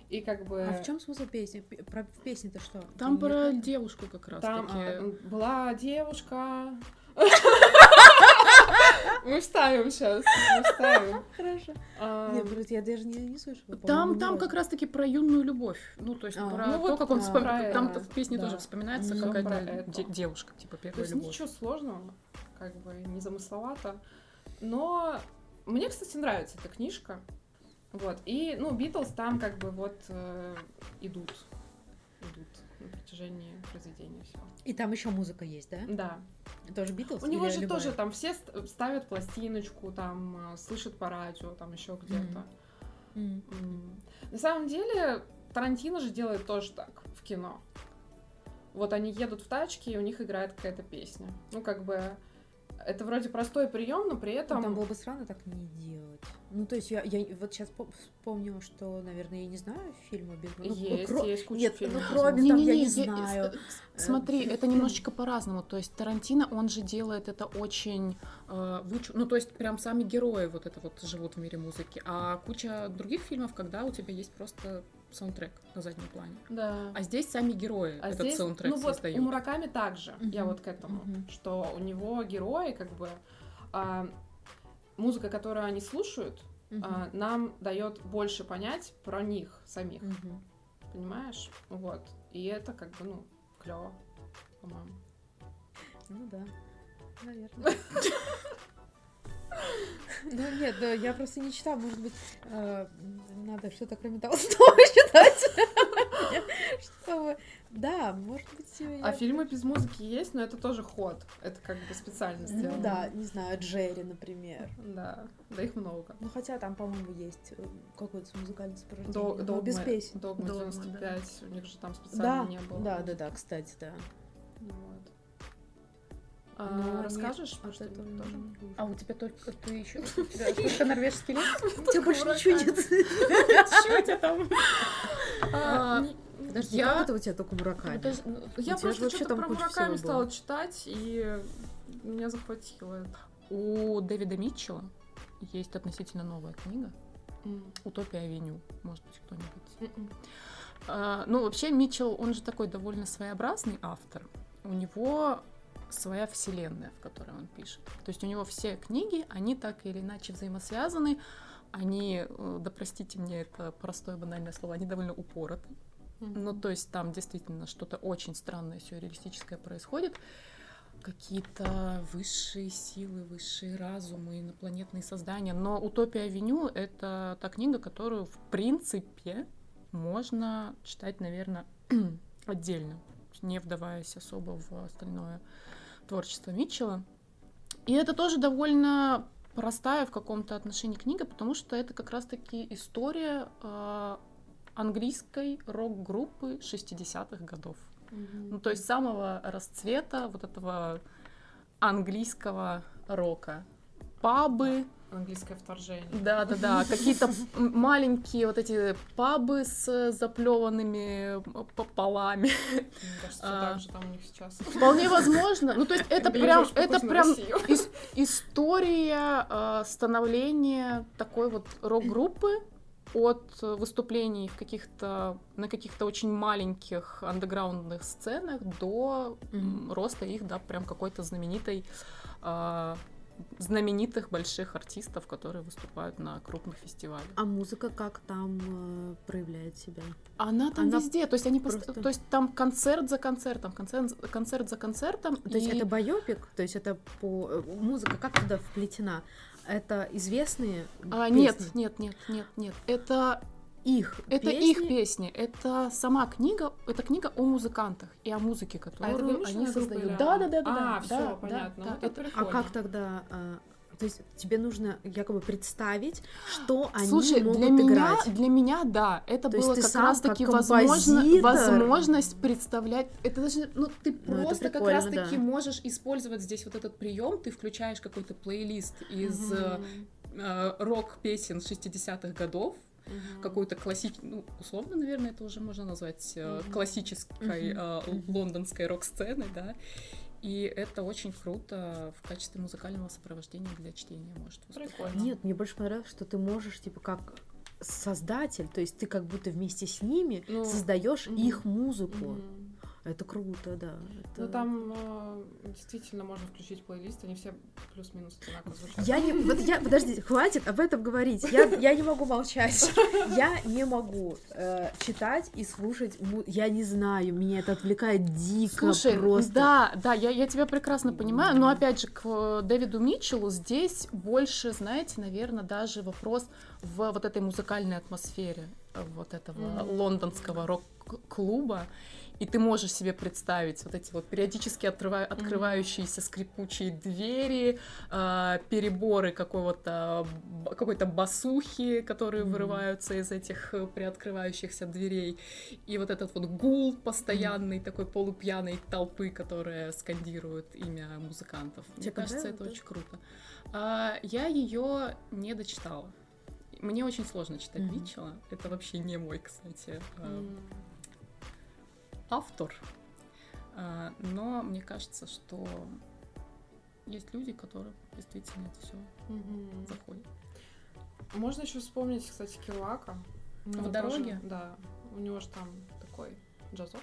И как бы... А в чем смысл песни? Про в песне-то что? Там про девушку как раз Там а, была девушка, мы вставим сейчас. Мы вставим. Хорошо. А... Нет, я даже не, не слышала. Там, там как раз-таки про юную любовь. Ну, то есть а, про ну, то, вот как он вспоминает. Там в песне да. тоже вспоминается ну, какая-то девушка, типа первая то есть любовь. Ничего сложного, как бы незамысловато. Но мне, кстати, нравится эта книжка. Вот. И, ну, Битлз там как бы вот э, идут. На протяжении произведения все. И там еще музыка есть, да? Да. Тоже Битлз? У него же любая? тоже там все ставят пластиночку, там э, слышат по радио, там еще где-то. Mm. Mm. На самом деле Тарантино же делает тоже так в кино. Вот они едут в тачке, и у них играет какая-то песня. Ну, как бы это вроде простой прием, но при этом... Там было бы странно так не делать. Ну, то есть я, я вот сейчас вспомнила, что, наверное, я не знаю фильма без ну, Есть, кро... есть куча Нет, фильмов. Ну, кроме не, там, не, я не, не знаю. Смотри, это немножечко по-разному. То есть Тарантино, он же делает это очень э, вычу... Ну, то есть прям сами герои вот это вот живут в мире музыки. А куча других фильмов, когда у тебя есть просто саундтрек на заднем плане. Да. А здесь сами герои а этот здесь, саундтрек ну, создают. Вот у Мураками также, uh-huh. я вот к этому, uh-huh. что у него герои как бы а, музыка, которую они слушают, uh-huh. а, нам дает больше понять про них самих, uh-huh. понимаешь? Вот. И это как бы ну клево, по-моему. Ну да, наверное. Да нет, да, я просто не читала, может быть, э, надо что-то кроме Толстого читать. Чтобы... Да, может быть... Я... А фильмы без музыки есть, но это тоже ход. Это как бы специально сделано. Ну, да, не знаю, Джерри, например. Да, да их много. Ну хотя там, по-моему, есть э, какой-то музыкальный сопровождение. До, без песен. Догма 95, да. у них же там специально не было. Да, да, да, кстати, да. Вот. А, ну, расскажешь про что это тоже? А у тебя только ты еще только норвежский лес? У тебя больше ничего нет. Что у тебя там? А, Подожди, я... как это у тебя только Мураками? Ну, я просто что-то про Мураками стала читать, и меня захватило. У Дэвида Митчелла есть относительно новая книга. Утопия Авеню, может быть, кто-нибудь. Uh, ну, вообще, Митчелл, он же такой довольно своеобразный автор. У него своя вселенная, в которой он пишет. То есть у него все книги, они так или иначе взаимосвязаны, они, э, да простите мне это простое банальное слово, они довольно упороты. Mm-hmm. Ну, то есть там действительно что-то очень странное, сюрреалистическое происходит. Какие-то высшие силы, высшие разумы, инопланетные создания. Но «Утопия Авеню» — это та книга, которую, в принципе, можно читать, наверное, отдельно, не вдаваясь особо в остальное творчество Митчелла. И это тоже довольно простая в каком-то отношении книга, потому что это как раз-таки история э, английской рок-группы 60-х годов. Mm-hmm. Ну, то есть самого расцвета вот этого английского рока. Пабы, Английское вторжение. Да, да, да. Какие-то маленькие вот эти пабы с заплеванными полами. Мне кажется, а, так же там у них сейчас. Вполне возможно. Ну, то есть это прям, это прям история а, становления такой вот рок-группы от выступлений в каких-то на каких-то очень маленьких андеграундных сценах до роста их, да, прям какой-то знаменитой а, знаменитых больших артистов, которые выступают на крупных фестивалях. А музыка как там э, проявляет себя? Она там Она везде, то есть они просто... то есть там концерт за концертом, концерт, концерт за концертом. То и... есть это байопик, то есть это по э, музыка как туда вплетена? Это известные? А, песни? нет, нет, нет, нет, нет. Это их это песни? их песни это сама книга это книга о музыкантах и о музыке которую а они создают да да да да а да, все да, понятно да, вот это, а как тогда а, то есть тебе нужно якобы представить, что они Слушай, могут для меня, играть. Для меня, да, это То было как раз-таки возможно, возможность представлять. Это даже, ну, ты ну, просто как раз-таки да. можешь использовать здесь вот этот прием. Ты включаешь какой-то плейлист из угу. э, рок-песен 60-х годов, угу. какую-то классическую, ну, условно, наверное, это уже можно назвать угу. классической угу. э, лондонской рок-сцены, да, и это очень круто в качестве музыкального сопровождения для чтения может выступать. Нет, мне больше понравилось, что ты можешь, типа, как создатель, то есть ты как будто вместе с ними ну, создаешь mm-hmm. их музыку. Mm-hmm. Это круто, да. Это... Ну там э, действительно можно включить плейлист, они все плюс-минус одинаково звучат. Я не, вот я, подожди, хватит об этом говорить. Я, я не могу молчать. Я не могу э, читать и слушать. Я не знаю, меня это отвлекает дико Слушай, просто. Да, да, я, я тебя прекрасно понимаю, но опять же к э, Дэвиду Митчеллу здесь больше, знаете, наверное, даже вопрос в вот этой музыкальной атмосфере э, вот этого mm-hmm. лондонского рок-клуба и ты можешь себе представить вот эти вот периодически отрыва... открывающиеся скрипучие двери, э, переборы какого-то какой-то басухи, которые mm-hmm. вырываются из этих э, приоткрывающихся дверей, и вот этот вот гул постоянный mm-hmm. такой полупьяной толпы, которая скандирует имя музыкантов. Мне Тебе кажется, это да? очень круто. А, я ее не дочитала. Мне очень сложно читать mm-hmm. Митчелла. Это вообще не мой, кстати. Mm-hmm автор, а, но мне кажется, что есть люди, которым действительно это все угу. заходит. Можно еще вспомнить, кстати, Килуака. В дороге? Тоже, да. У него же там такой джазок.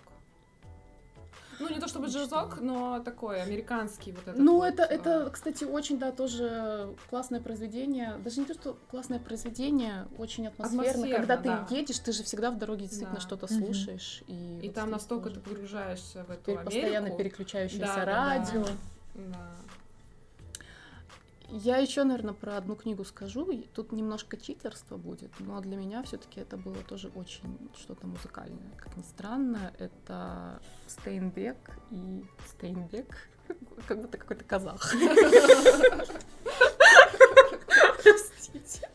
Ну, не то чтобы джазок, но такой американский вот этот. Ну, вот, это, это, кстати, очень, да, тоже классное произведение. Даже не то, что классное произведение, очень атмосферно. Когда да. ты едешь, ты же всегда в дороге действительно да. что-то слушаешь. Угу. И, и вот там настолько тоже. ты погружаешься в эту Теперь Америку. постоянно переключающееся да, радио. Да, да. Я еще, наверное, про одну книгу скажу. Тут немножко читерства будет, но для меня все-таки это было тоже очень что-то музыкальное. Как ни странно, это Стейнбек и Стейнбек, как будто какой-то казах. Простите.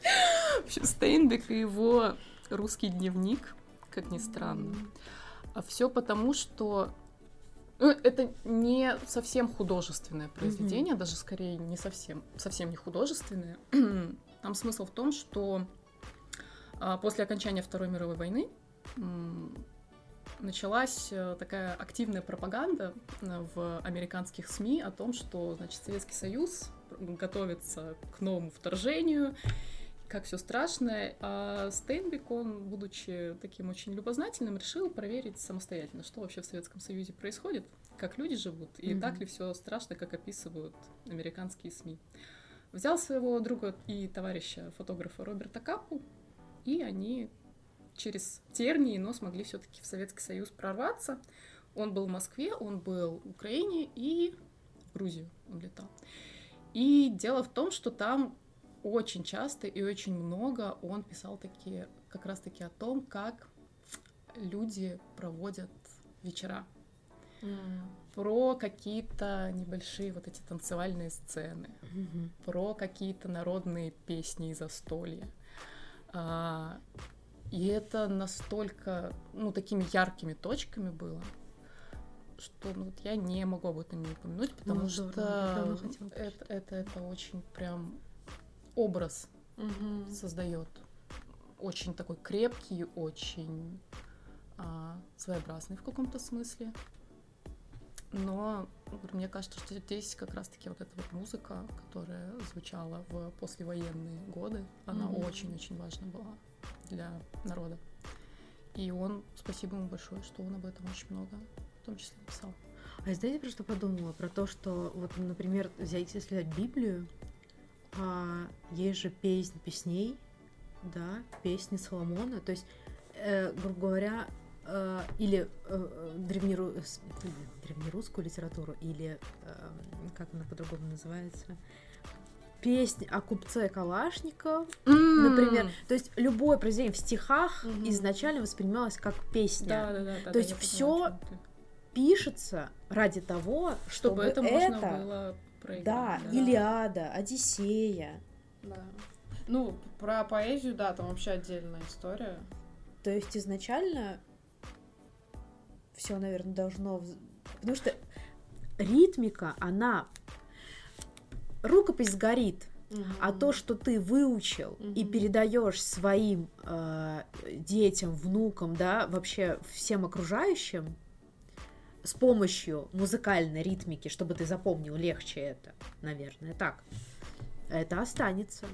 Стейнбек и его русский дневник, как ни странно. А все потому, что ну, это не совсем художественное произведение, mm-hmm. даже скорее не совсем, совсем не художественное. Там смысл в том, что а, после окончания Второй мировой войны началась э, такая активная пропаганда э, в американских СМИ о том, что, значит, Советский Союз готовится к новому вторжению, как все страшно. А Стейнбек, он, будучи таким очень любознательным, решил проверить самостоятельно, что вообще в Советском Союзе происходит, как люди живут, и mm-hmm. так ли все страшно, как описывают американские СМИ. Взял своего друга и товарища фотографа Роберта Капу, и они через тернии, но смогли все-таки в Советский Союз прорваться. Он был в Москве, он был в Украине и в Грузию он летал. И дело в том, что там очень часто и очень много он писал такие, как раз-таки о том, как люди проводят вечера. Mm. Про какие-то небольшие вот эти танцевальные сцены, mm-hmm. про какие-то народные песни и застолья. А, и это настолько, ну, такими яркими точками было, что ну, вот я не могу об этом не упомянуть, потому ну, что это, это, это очень прям образ угу. создает. Очень такой крепкий, очень а, своеобразный в каком-то смысле. Но мне кажется, что здесь как раз-таки вот эта вот музыка, которая звучала в послевоенные годы, она mm очень-очень важна была для народа. И он, спасибо ему большое, что он об этом очень много, в том числе, писал. А знаете, про что подумала? Про то, что вот, например, взять, если взять Библию, а, есть же песнь песней, да, песни Соломона, то есть, э, грубо говоря, э, или э, древнеру... древнерусскую литературу, или э, как она по-другому называется, песни о купце Калашников, mm. например. То есть любое произведение в стихах mm-hmm. изначально воспринималось как песня. Да, да, да. То да, есть все пишется ради того, чтобы, чтобы это, это можно было проиграть. Да, да, Илиада, Одиссея. Да. Ну, про поэзию, да, там вообще отдельная история. То есть изначально все, наверное, должно... Потому что ритмика, она... Рукопись горит, угу. а то, что ты выучил угу. и передаешь своим э, детям, внукам, да, вообще всем окружающим, с помощью музыкальной ритмики, чтобы ты запомнил легче это, наверное, так. Это останется.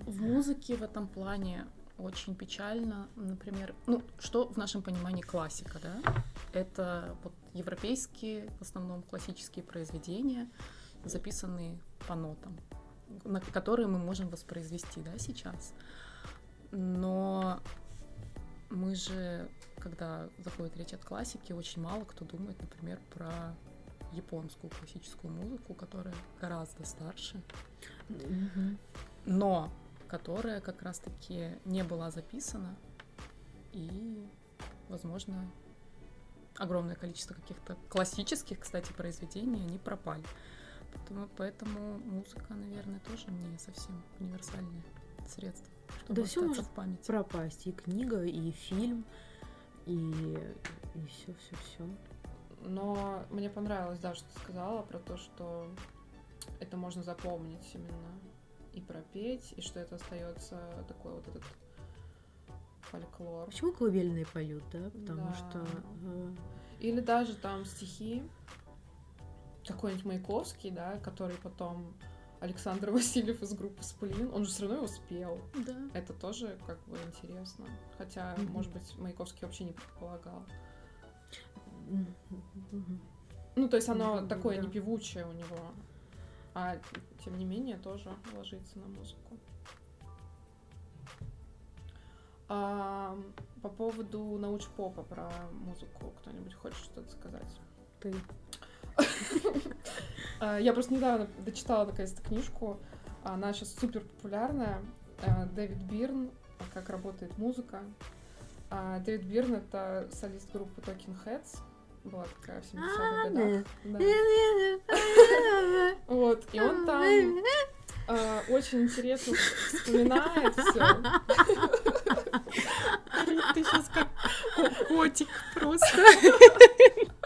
В музыке в этом плане очень печально, например, ну, что в нашем понимании классика, да? Это вот европейские, в основном классические произведения, записанные по нотам, на которые мы можем воспроизвести, да, сейчас. Но мы же, когда заходит речь от классики, очень мало кто думает, например, про японскую классическую музыку, которая гораздо старше, но которая как раз-таки не была записана, и, возможно, огромное количество каких-то классических, кстати, произведений, они пропали. Поэтому, поэтому музыка, наверное, тоже не совсем универсальное средство да все может в памяти. пропасть. И книга, и фильм, и, и все, все, все. Но мне понравилось, да, что ты сказала про то, что это можно запомнить именно и пропеть, и что это остается такой вот этот фольклор. Почему колыбельные поют, да? Потому да. что... Э... Или даже там стихи, какой-нибудь Маяковский, да, который потом Александр Васильев из группы Сплин, он же все равно его спел. Да. Это тоже как бы интересно. Хотя, mm-hmm. может быть, Маяковский вообще не предполагал. Mm-hmm. Ну, то есть оно mm-hmm, такое да. не певучее у него, а тем не менее тоже ложится на музыку. А, по поводу научпопа про музыку кто-нибудь хочет что-то сказать? Ты. А, я просто недавно дочитала наконец-то книжку. Она сейчас супер популярная. А, Дэвид Бирн «Как работает музыка». А, Дэвид Бирн — это солист группы Talking Heads. Была такая в 70-х годах. Вот, и он там очень интересно вспоминает все. Ты сейчас как котик просто.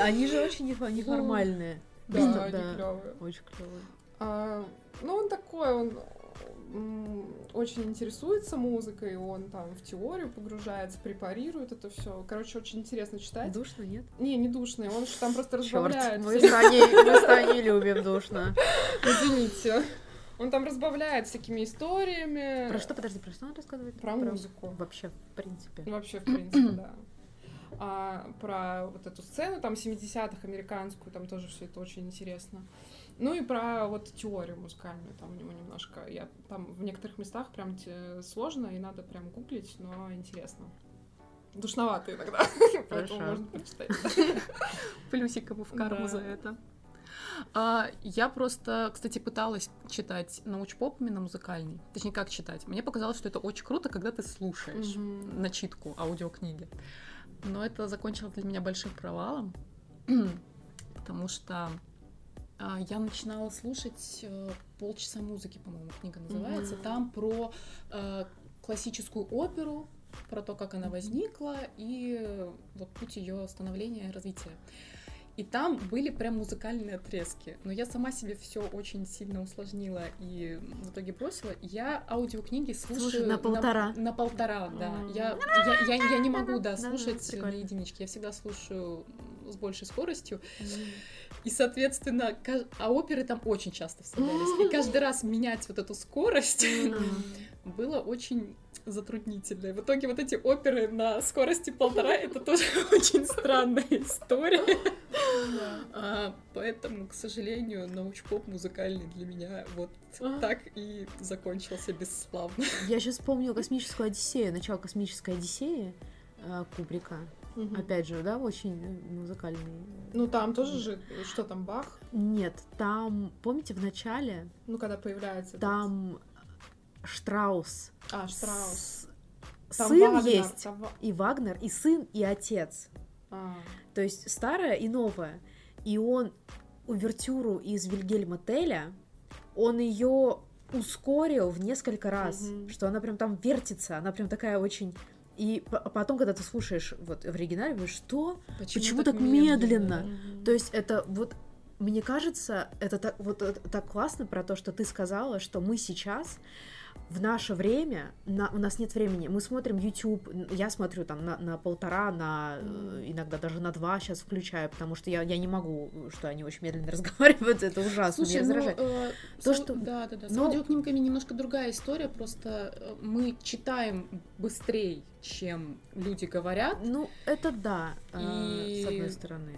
Они же очень неформальные. Да, они клевые. Очень клевые. А, ну, он такой, он очень интересуется музыкой, он там в теорию погружается, препарирует это все. Короче, очень интересно читать. Душно, нет? Не, не душно, он же там просто разбавляет. мы с Таней любим душно. Извините. Он там разбавляет всякими историями. Про что, подожди, про что он рассказывает? Про музыку. Вообще, в принципе. Вообще, в принципе, да а, про вот эту сцену там 70-х американскую, там тоже все это очень интересно. Ну и про вот теорию музыкальную, там у него немножко, я там в некоторых местах прям сложно и надо прям гуглить, но интересно. Душновато иногда, поэтому можно почитать. Плюсиком в карму за это. А, я просто, кстати, пыталась читать научпоп именно музыкальный. Точнее, как читать. Мне показалось, что это очень круто, когда ты слушаешь mm-hmm. начитку аудиокниги. Но это закончилось для меня большим провалом, потому что а, я начинала слушать э, полчаса музыки, по-моему, книга называется. Mm-hmm. Там про э, классическую оперу, про то, как она возникла и вот путь ее становления и развития. И там были прям музыкальные отрезки. Но я сама себе все очень сильно усложнила и в итоге бросила. Я аудиокниги слушаю Слушай, на полтора. На, на полтора, да. Я, я, я, я не могу, да, слушать да, на единичке. Я всегда слушаю с большей скоростью. И, соответственно, а оперы там очень часто вставлялись. И каждый раз менять вот эту скорость было очень затруднительное. В итоге вот эти оперы на скорости полтора — это тоже очень странная история. А, поэтому, к сожалению, научпоп музыкальный для меня вот так и закончился бесславно. Я сейчас вспомнила «Космическую Одиссею», начало «Космической Одиссеи» э, Кубрика. Угу. Опять же, да, очень музыкальный. Ну там тоже же, что там, Бах? Нет, там, помните, в начале... Ну, когда появляется... Там. Штраус. А, Штраус. Там сын Вагнер, есть, там... и Вагнер, и сын, и отец. А. То есть старое и новое. И он увертюру из Вильгельма Теля, он ее ускорил в несколько раз, угу. что она прям там вертится, она прям такая очень и потом, когда ты слушаешь вот в оригинале, говоришь, что? Почему, Почему так, так медленно? медленно? То есть это вот мне кажется, это так, вот это так классно про то, что ты сказала, что мы сейчас в наше время, на, у нас нет времени, мы смотрим YouTube, я смотрю там на, на полтора, на mm. иногда даже на два сейчас включаю, потому что я, я не могу, что они очень медленно разговаривают, это ужасно, Слушай, меня раздражает. Ну, э, то, что... Да, да, да, с Но... аудиокнигами немножко другая история, просто э, мы читаем быстрее, чем люди говорят. Ну, это да, и... э, с одной стороны.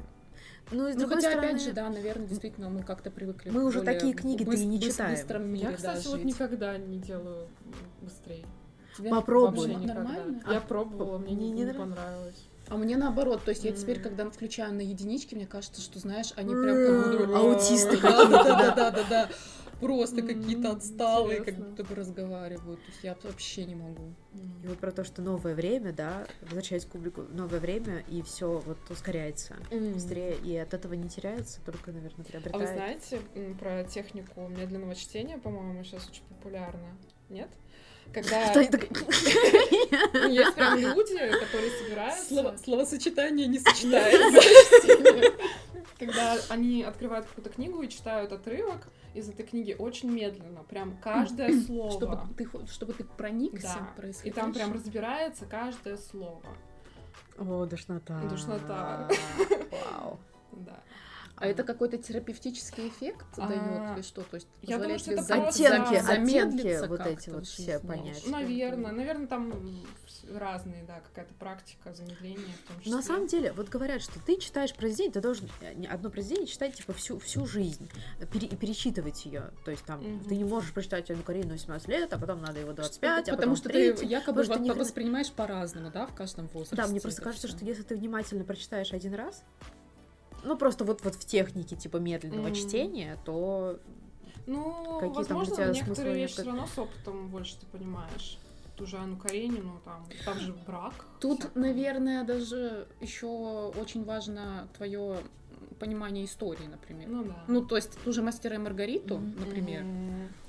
Ну, и с ну, хотя, стороны... опять же, да, наверное, действительно, мы как-то привыкли. Мы уже такие книги ты и не читаем. Быстром мире, Я, кстати, да, вот никогда не делаю быстрее. Тебе Попробуй. Нормально? Я а, пробовала, мне не, не, не понравилось. А мне наоборот, то есть я теперь, когда включаю на единичке, мне кажется, что, знаешь, они прям как будто... Аутисты какие-то, да-да-да-да просто какие-то отсталые, как будто бы разговаривают. То есть я вообще не могу. И вот про то, что новое время, да, возвращаясь к публику, новое время, и все вот ускоряется mm. быстрее, и от этого не теряется, только, наверное, приобретает. А вы знаете про технику медленного чтения, по-моему, сейчас очень популярна? Нет? Когда... Есть прям люди, которые собираются... Словосочетание не сочетается. Когда они открывают какую-то книгу и читают отрывок, из этой книги очень медленно, прям каждое слово. Чтобы ты, чтобы ты проникся да. И там прям разбирается каждое слово. О, душнота. Душнота. Вау. Да. А это какой-то терапевтический эффект а, дает или что? То есть я думаю, что это оттенки, оттенки вот эти вот все понять. Наверное, наверное, там разные, да, какая-то практика замедления в том числе. На самом деле, вот говорят, что ты читаешь произведение, ты должен э, одно произведение читать типа всю всю жизнь, пере, перечитывать ее. То есть там угу. ты не можешь прочитать Анну Каренину 18 лет, а потом надо его 25, что, а потому что 30, ты якобы что не... воспринимаешь по-разному, да, в каждом возрасте. Да, мне просто кажется, что если ты внимательно прочитаешь один раз, ну, просто вот, вот в технике, типа, медленного mm. чтения, то ну, Какие возможно, там некоторые вещи все равно с опытом больше ты понимаешь. Ту же Анну Каренину, там, там же брак. Тут, всякое. наверное, даже еще очень важно твое понимание истории, например. Ну да. Ну, то есть ту же мастера и Маргариту, mm-hmm. например.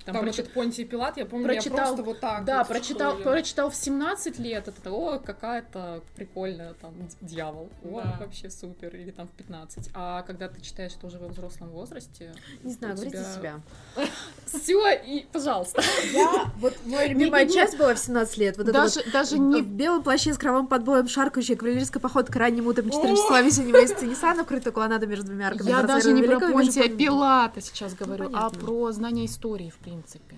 Там, там прочит... Понтий Пилат, я помню, прочитал, я просто вот так. Да, вот прочитал, прочитал в 17 лет, это о, какая-то прикольная там дьявол. О, да. вообще супер. Или там в 15. А когда ты читаешь это уже во взрослом возрасте. Не знаю, говорите тебя... себя. Все, и пожалуйста. Я, вот моя любимая часть была в 17 лет. Вот даже, это вот даже не в белом плаще с кровавым подбоем шаркающая кавалерийская походка ранним утром 4 числа весеннего месяца Ниссана, вкрыта клонада между двумя арками. Я даже не про Понтия Пилата сейчас говорю, а про знание истории, в принципе принципе.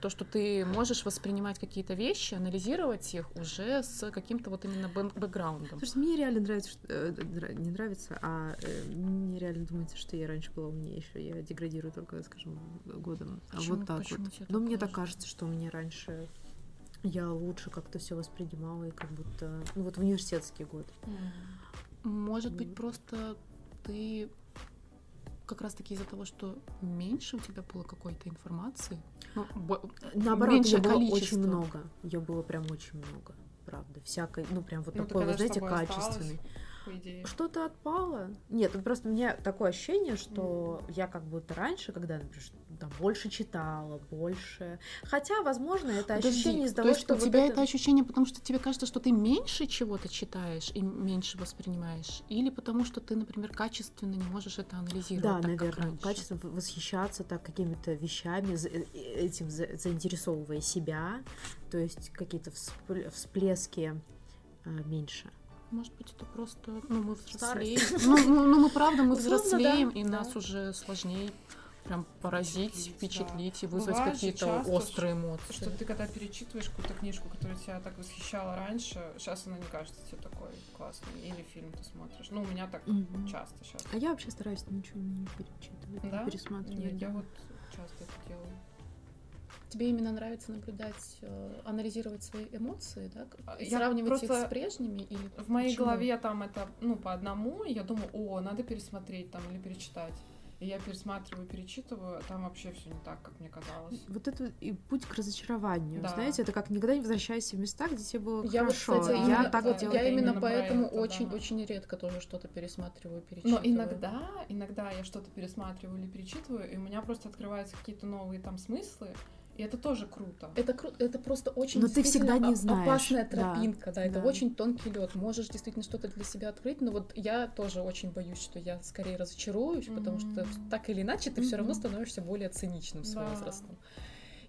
То, что ты можешь воспринимать какие-то вещи, анализировать их уже с каким-то вот именно бэкграундом. Слушай, мне реально нравится, что, э, не нравится, а э, мне реально думается, что я раньше была умнее еще. Я деградирую только, скажем, годом. А вот так вот. Но мне так кажется, что у меня раньше я лучше как-то все воспринимала и как будто, ну вот в университетский год. Может быть, просто ты как раз-таки из-за того, что меньше у тебя было какой-то информации. Ну, Наоборот, ее было очень много. Ее было прям очень много, правда. Всякой, ну прям вот ну, такой, вы знаете, качественный. Осталось по идее. Что-то отпало? Нет, ну просто у меня такое ощущение, что mm. я как будто раньше, когда, например, там, больше читала, больше... Хотя, возможно, это Подожди, ощущение из-за того, что... у вот тебя это... это ощущение, потому что тебе кажется, что ты меньше чего-то читаешь и меньше воспринимаешь? Или потому что ты, например, качественно не можешь это анализировать Да, так, наверное, качественно восхищаться так какими-то вещами, этим заинтересовывая себя, то есть какие-то всплески а, меньше. Может быть, это просто, ну, мы взрослеем. Ну, ну, ну, мы правда, мы взрослеем, и нас уже сложнее прям поразить, Впечатлить, впечатлить да. и вызвать какие-то острые эмоции. Что ты когда перечитываешь какую-то книжку, которая тебя так восхищала раньше, сейчас она не кажется тебе такой классной. Или фильм ты смотришь. Ну, у меня так mm-hmm. часто сейчас. А я вообще стараюсь ничего не перечитывать, да? не пересматривать. Нет, я вот часто это делаю. Тебе именно нравится наблюдать, э, анализировать свои эмоции, да? Я Сравнивать просто... их с прежними или В моей почему? голове там это, ну, по одному, и я думаю, о, надо пересмотреть там или перечитать. И я пересматриваю, перечитываю, а там вообще все не так, как мне казалось. Вот это и путь к разочарованию. Да. Знаете, это как никогда не возвращайся в места, где тебе было я хорошо. Вот, кстати, я так да, делаю. Я именно, именно поэтому очень, да. очень редко тоже что-то пересматриваю, перечитываю. Но иногда, иногда я что-то пересматриваю или перечитываю, и у меня просто открываются какие-то новые там смыслы, и это тоже круто. Это круто, это просто очень но ты всегда не знаешь. опасная тропинка, да, да это да. очень тонкий лед. Можешь действительно что-то для себя открыть, но вот я тоже очень боюсь, что я скорее разочаруюсь, mm-hmm. потому что так или иначе ты mm-hmm. все равно становишься более циничным с да. возрастом.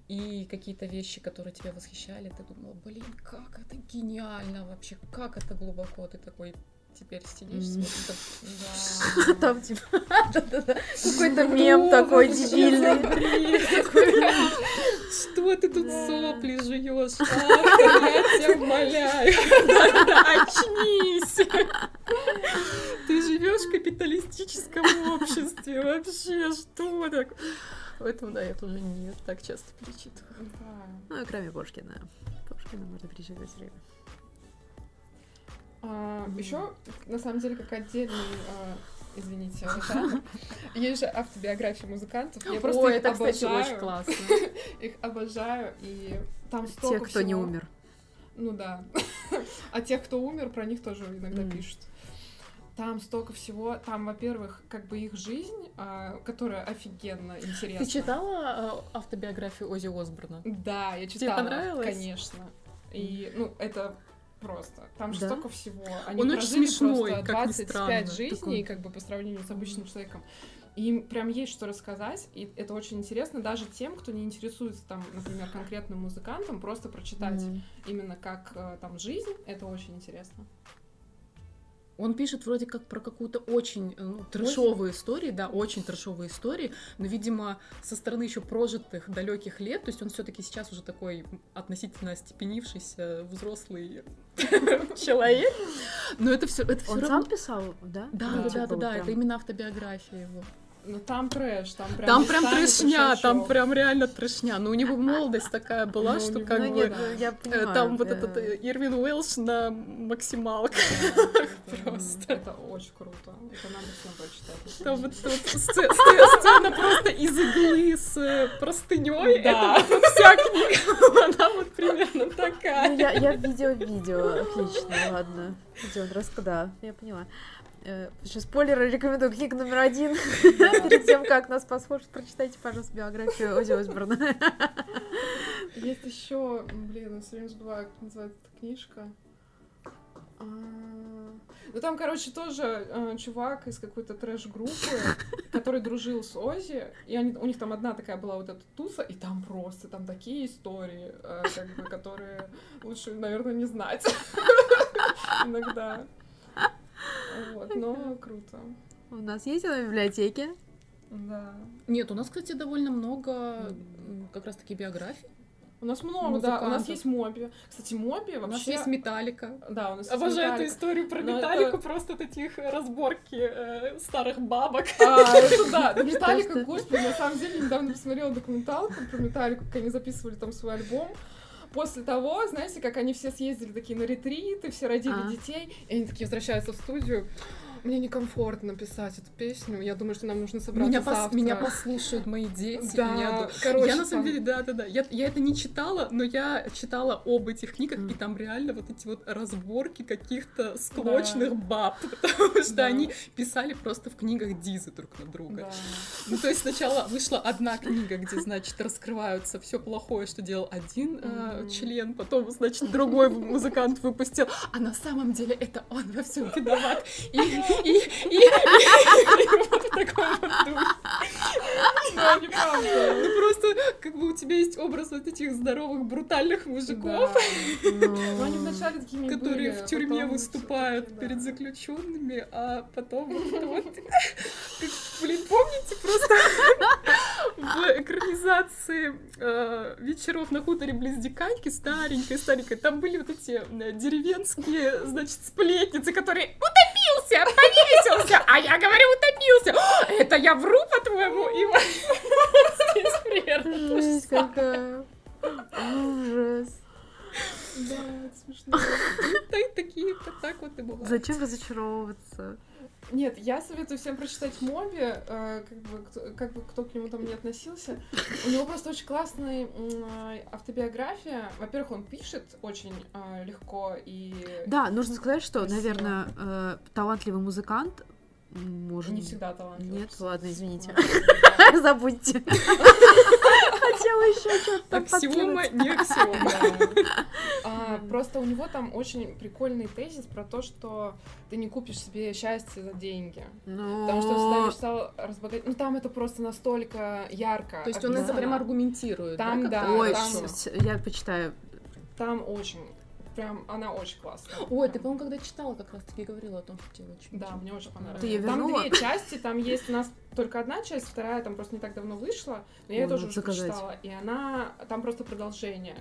И какие-то вещи, которые тебя восхищали, ты думала, блин, как это гениально вообще, как это глубоко, ты такой, теперь сидишь, смотришь. Там типа какой-то мем такой дебильный. Что ты тут сопли жуешь? Я тебя умоляю. Очнись. Ты живешь в капиталистическом обществе. Вообще, что так? Поэтому, да, я тоже не так часто перечитываю. Ну, кроме Пушкина. Пушкина можно перечитывать время. А, mm-hmm. Еще, на самом деле, как отдельный а, извините? Есть же автобиографии музыкантов. Я просто Ой, их это, обожаю. кстати, очень классно. их обожаю, и там столько Тех, кто всего. не умер. Ну да. а тех, кто умер, про них тоже иногда mm. пишут. Там столько всего. Там, во-первых, как бы их жизнь, а, которая офигенно интересна. Ты читала а, автобиографию Ози Осборна? Да, я читала. Тебе понравилось? Конечно. И, ну, это просто. Там же да? столько всего. Они Он очень смешной, просто 25 жизней, такой. как бы по сравнению с обычным человеком. И им прям есть что рассказать, и это очень интересно даже тем, кто не интересуется там, например, конкретным музыкантом, просто прочитать mm-hmm. именно как э, там жизнь, это очень интересно. Он пишет вроде как про какую-то очень э, ну, трешовую историю, да, очень трешовые истории, но, видимо, со стороны еще прожитых далеких лет, то есть он все-таки сейчас уже такой относительно степенившийся взрослый человек. Но это все, это все Он сам писал, да? Да, да, да, да, да, это именно автобиография его. Ну там трэш, там прям Там прям трешня, там прям реально трешня. Но у него молодость такая была, ну, что как бы э, там вот этот э, Ирвин Уэлш на максималках. Просто. Это очень круто. Это надо всем прочитать. Там вот сцена просто из иглы с э, простыней. Это вся книга. Она вот примерно такая. Ну, я видео видео. Отлично, ладно. Идем, раз куда? Я поняла. Сейчас э, спойлеры рекомендую книгу номер один. Перед тем, как нас послушать, прочитайте, пожалуйста, биографию Ози Осборна. Есть еще, блин, я все время забываю, как называется эта книжка. А, ну там, короче, тоже э, чувак из какой-то трэш-группы, который дружил с Ози, и они, у них там одна такая была вот эта туса, и там просто там такие истории, э, как бы, которые лучше, наверное, не знать иногда. Вот, но круто. У нас есть на библиотеке? Да. Нет, у нас, кстати, довольно много как раз-таки биографий. У нас много, да. У нас есть Моби. Кстати, Моби вообще... У нас есть Металлика. Да, у нас Обожаю эту историю про Металлику, это... просто таких разборки э, старых бабок. А, это да. Металлика, господи, на самом деле, недавно посмотрела документалку про Металлику, как они записывали там свой альбом после того, знаете, как они все съездили такие на ретриты, все родили а. детей, и они такие возвращаются в студию мне некомфортно писать эту песню. Я думаю, что нам нужно собраться меня завтра. Пос, меня послушают мои дети. Да, меня... короче, я на самом деле, да, да, да. Я, я это не читала, но я читала об этих книгах, mm. и там реально вот эти вот разборки каких-то склочных да. баб, потому что да. они писали просто в книгах дизы друг на друга. Да. Ну, то есть сначала вышла одна книга, где, значит, раскрываются все плохое, что делал один mm. э, член, потом, значит, другой музыкант выпустил, а на самом деле это он во всем виноват. И, и, и, и, и, и, и, и, таком. Да, неправда. Ну просто, как бы у тебя есть образ вот этих здоровых, брутальных мужиков, которые в тюрьме выступают перед заключенными, а потом вот, блин, помните просто экранизации э, вечеров на хуторе близ Диканьки, старенькой, старенькой, там были вот эти э, деревенские, значит, сплетницы, которые утопился, повесился, а я говорю, утопился. Это я вру, по-твоему? И здесь примерно Жесть какая. Ужас. Да, смешно. Так, такие, так вот и бывает. Зачем разочаровываться? Нет, я советую всем прочитать Моби, э, как, бы, кто, как бы кто к нему там не относился. У него просто очень классная э, автобиография. Во-первых, он пишет очень э, легко и... Да, нужно сказать, что, красиво. наверное, э, талантливый музыкант может... Не всегда талантливый. Нет, ладно, извините. Забудьте. Хотела еще что-то Аксиома, не аксиома. А, просто у него там очень прикольный тезис про то, что ты не купишь себе счастье за деньги. Но... Потому что всегда мечтал разбогатеть. Ну там это просто настолько ярко. То есть он это прям аргументирует. Там, да. Ой, я почитаю. Там очень прям она очень классная. Ой, ты, по-моему, когда читала, как раз таки говорила о том, что тебе очень Да, мне очень понравилось. Ты ее там две части, там есть у нас только одна часть, вторая там просто не так давно вышла, но я ее тоже уже прочитала, и она, там просто продолжение.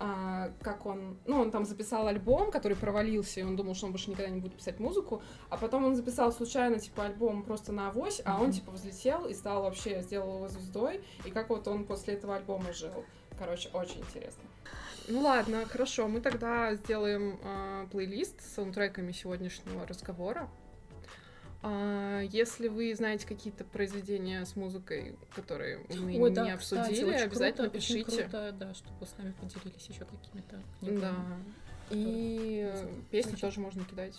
А, как он, ну, он там записал альбом, который провалился, и он думал, что он больше никогда не будет писать музыку, а потом он записал случайно, типа, альбом просто на авось, а он, типа, взлетел и стал вообще, сделал его звездой, и как вот он после этого альбома жил. Короче, очень интересно. Ну ладно, хорошо, мы тогда сделаем э, плейлист с саундтреками сегодняшнего разговора. А, если вы знаете какие-то произведения с музыкой, которые мы Ой, не да, обсудили, кстати, обязательно круто, очень пишите. круто, да, чтобы с нами поделились еще какими-то Да. И э, песни Очень. тоже можно кидать.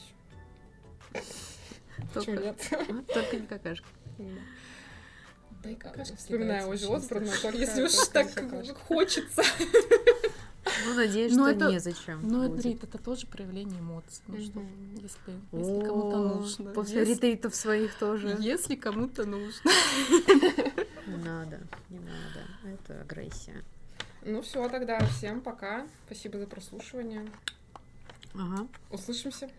Почему Только, нет? только не какашка. Да и какашка Вспоминаю честно. только Если уж так какашка. хочется. Ну, надеюсь, Ну, что это- незачем. Ну, будет. Рит, это тоже проявление эмоций. Ну что, если, если кому-то нужно. После если, ретритов своих тоже. если кому-то нужно. Не надо, не надо. Это агрессия. Ну все, тогда всем пока. Спасибо за прослушивание. Ага. Услышимся.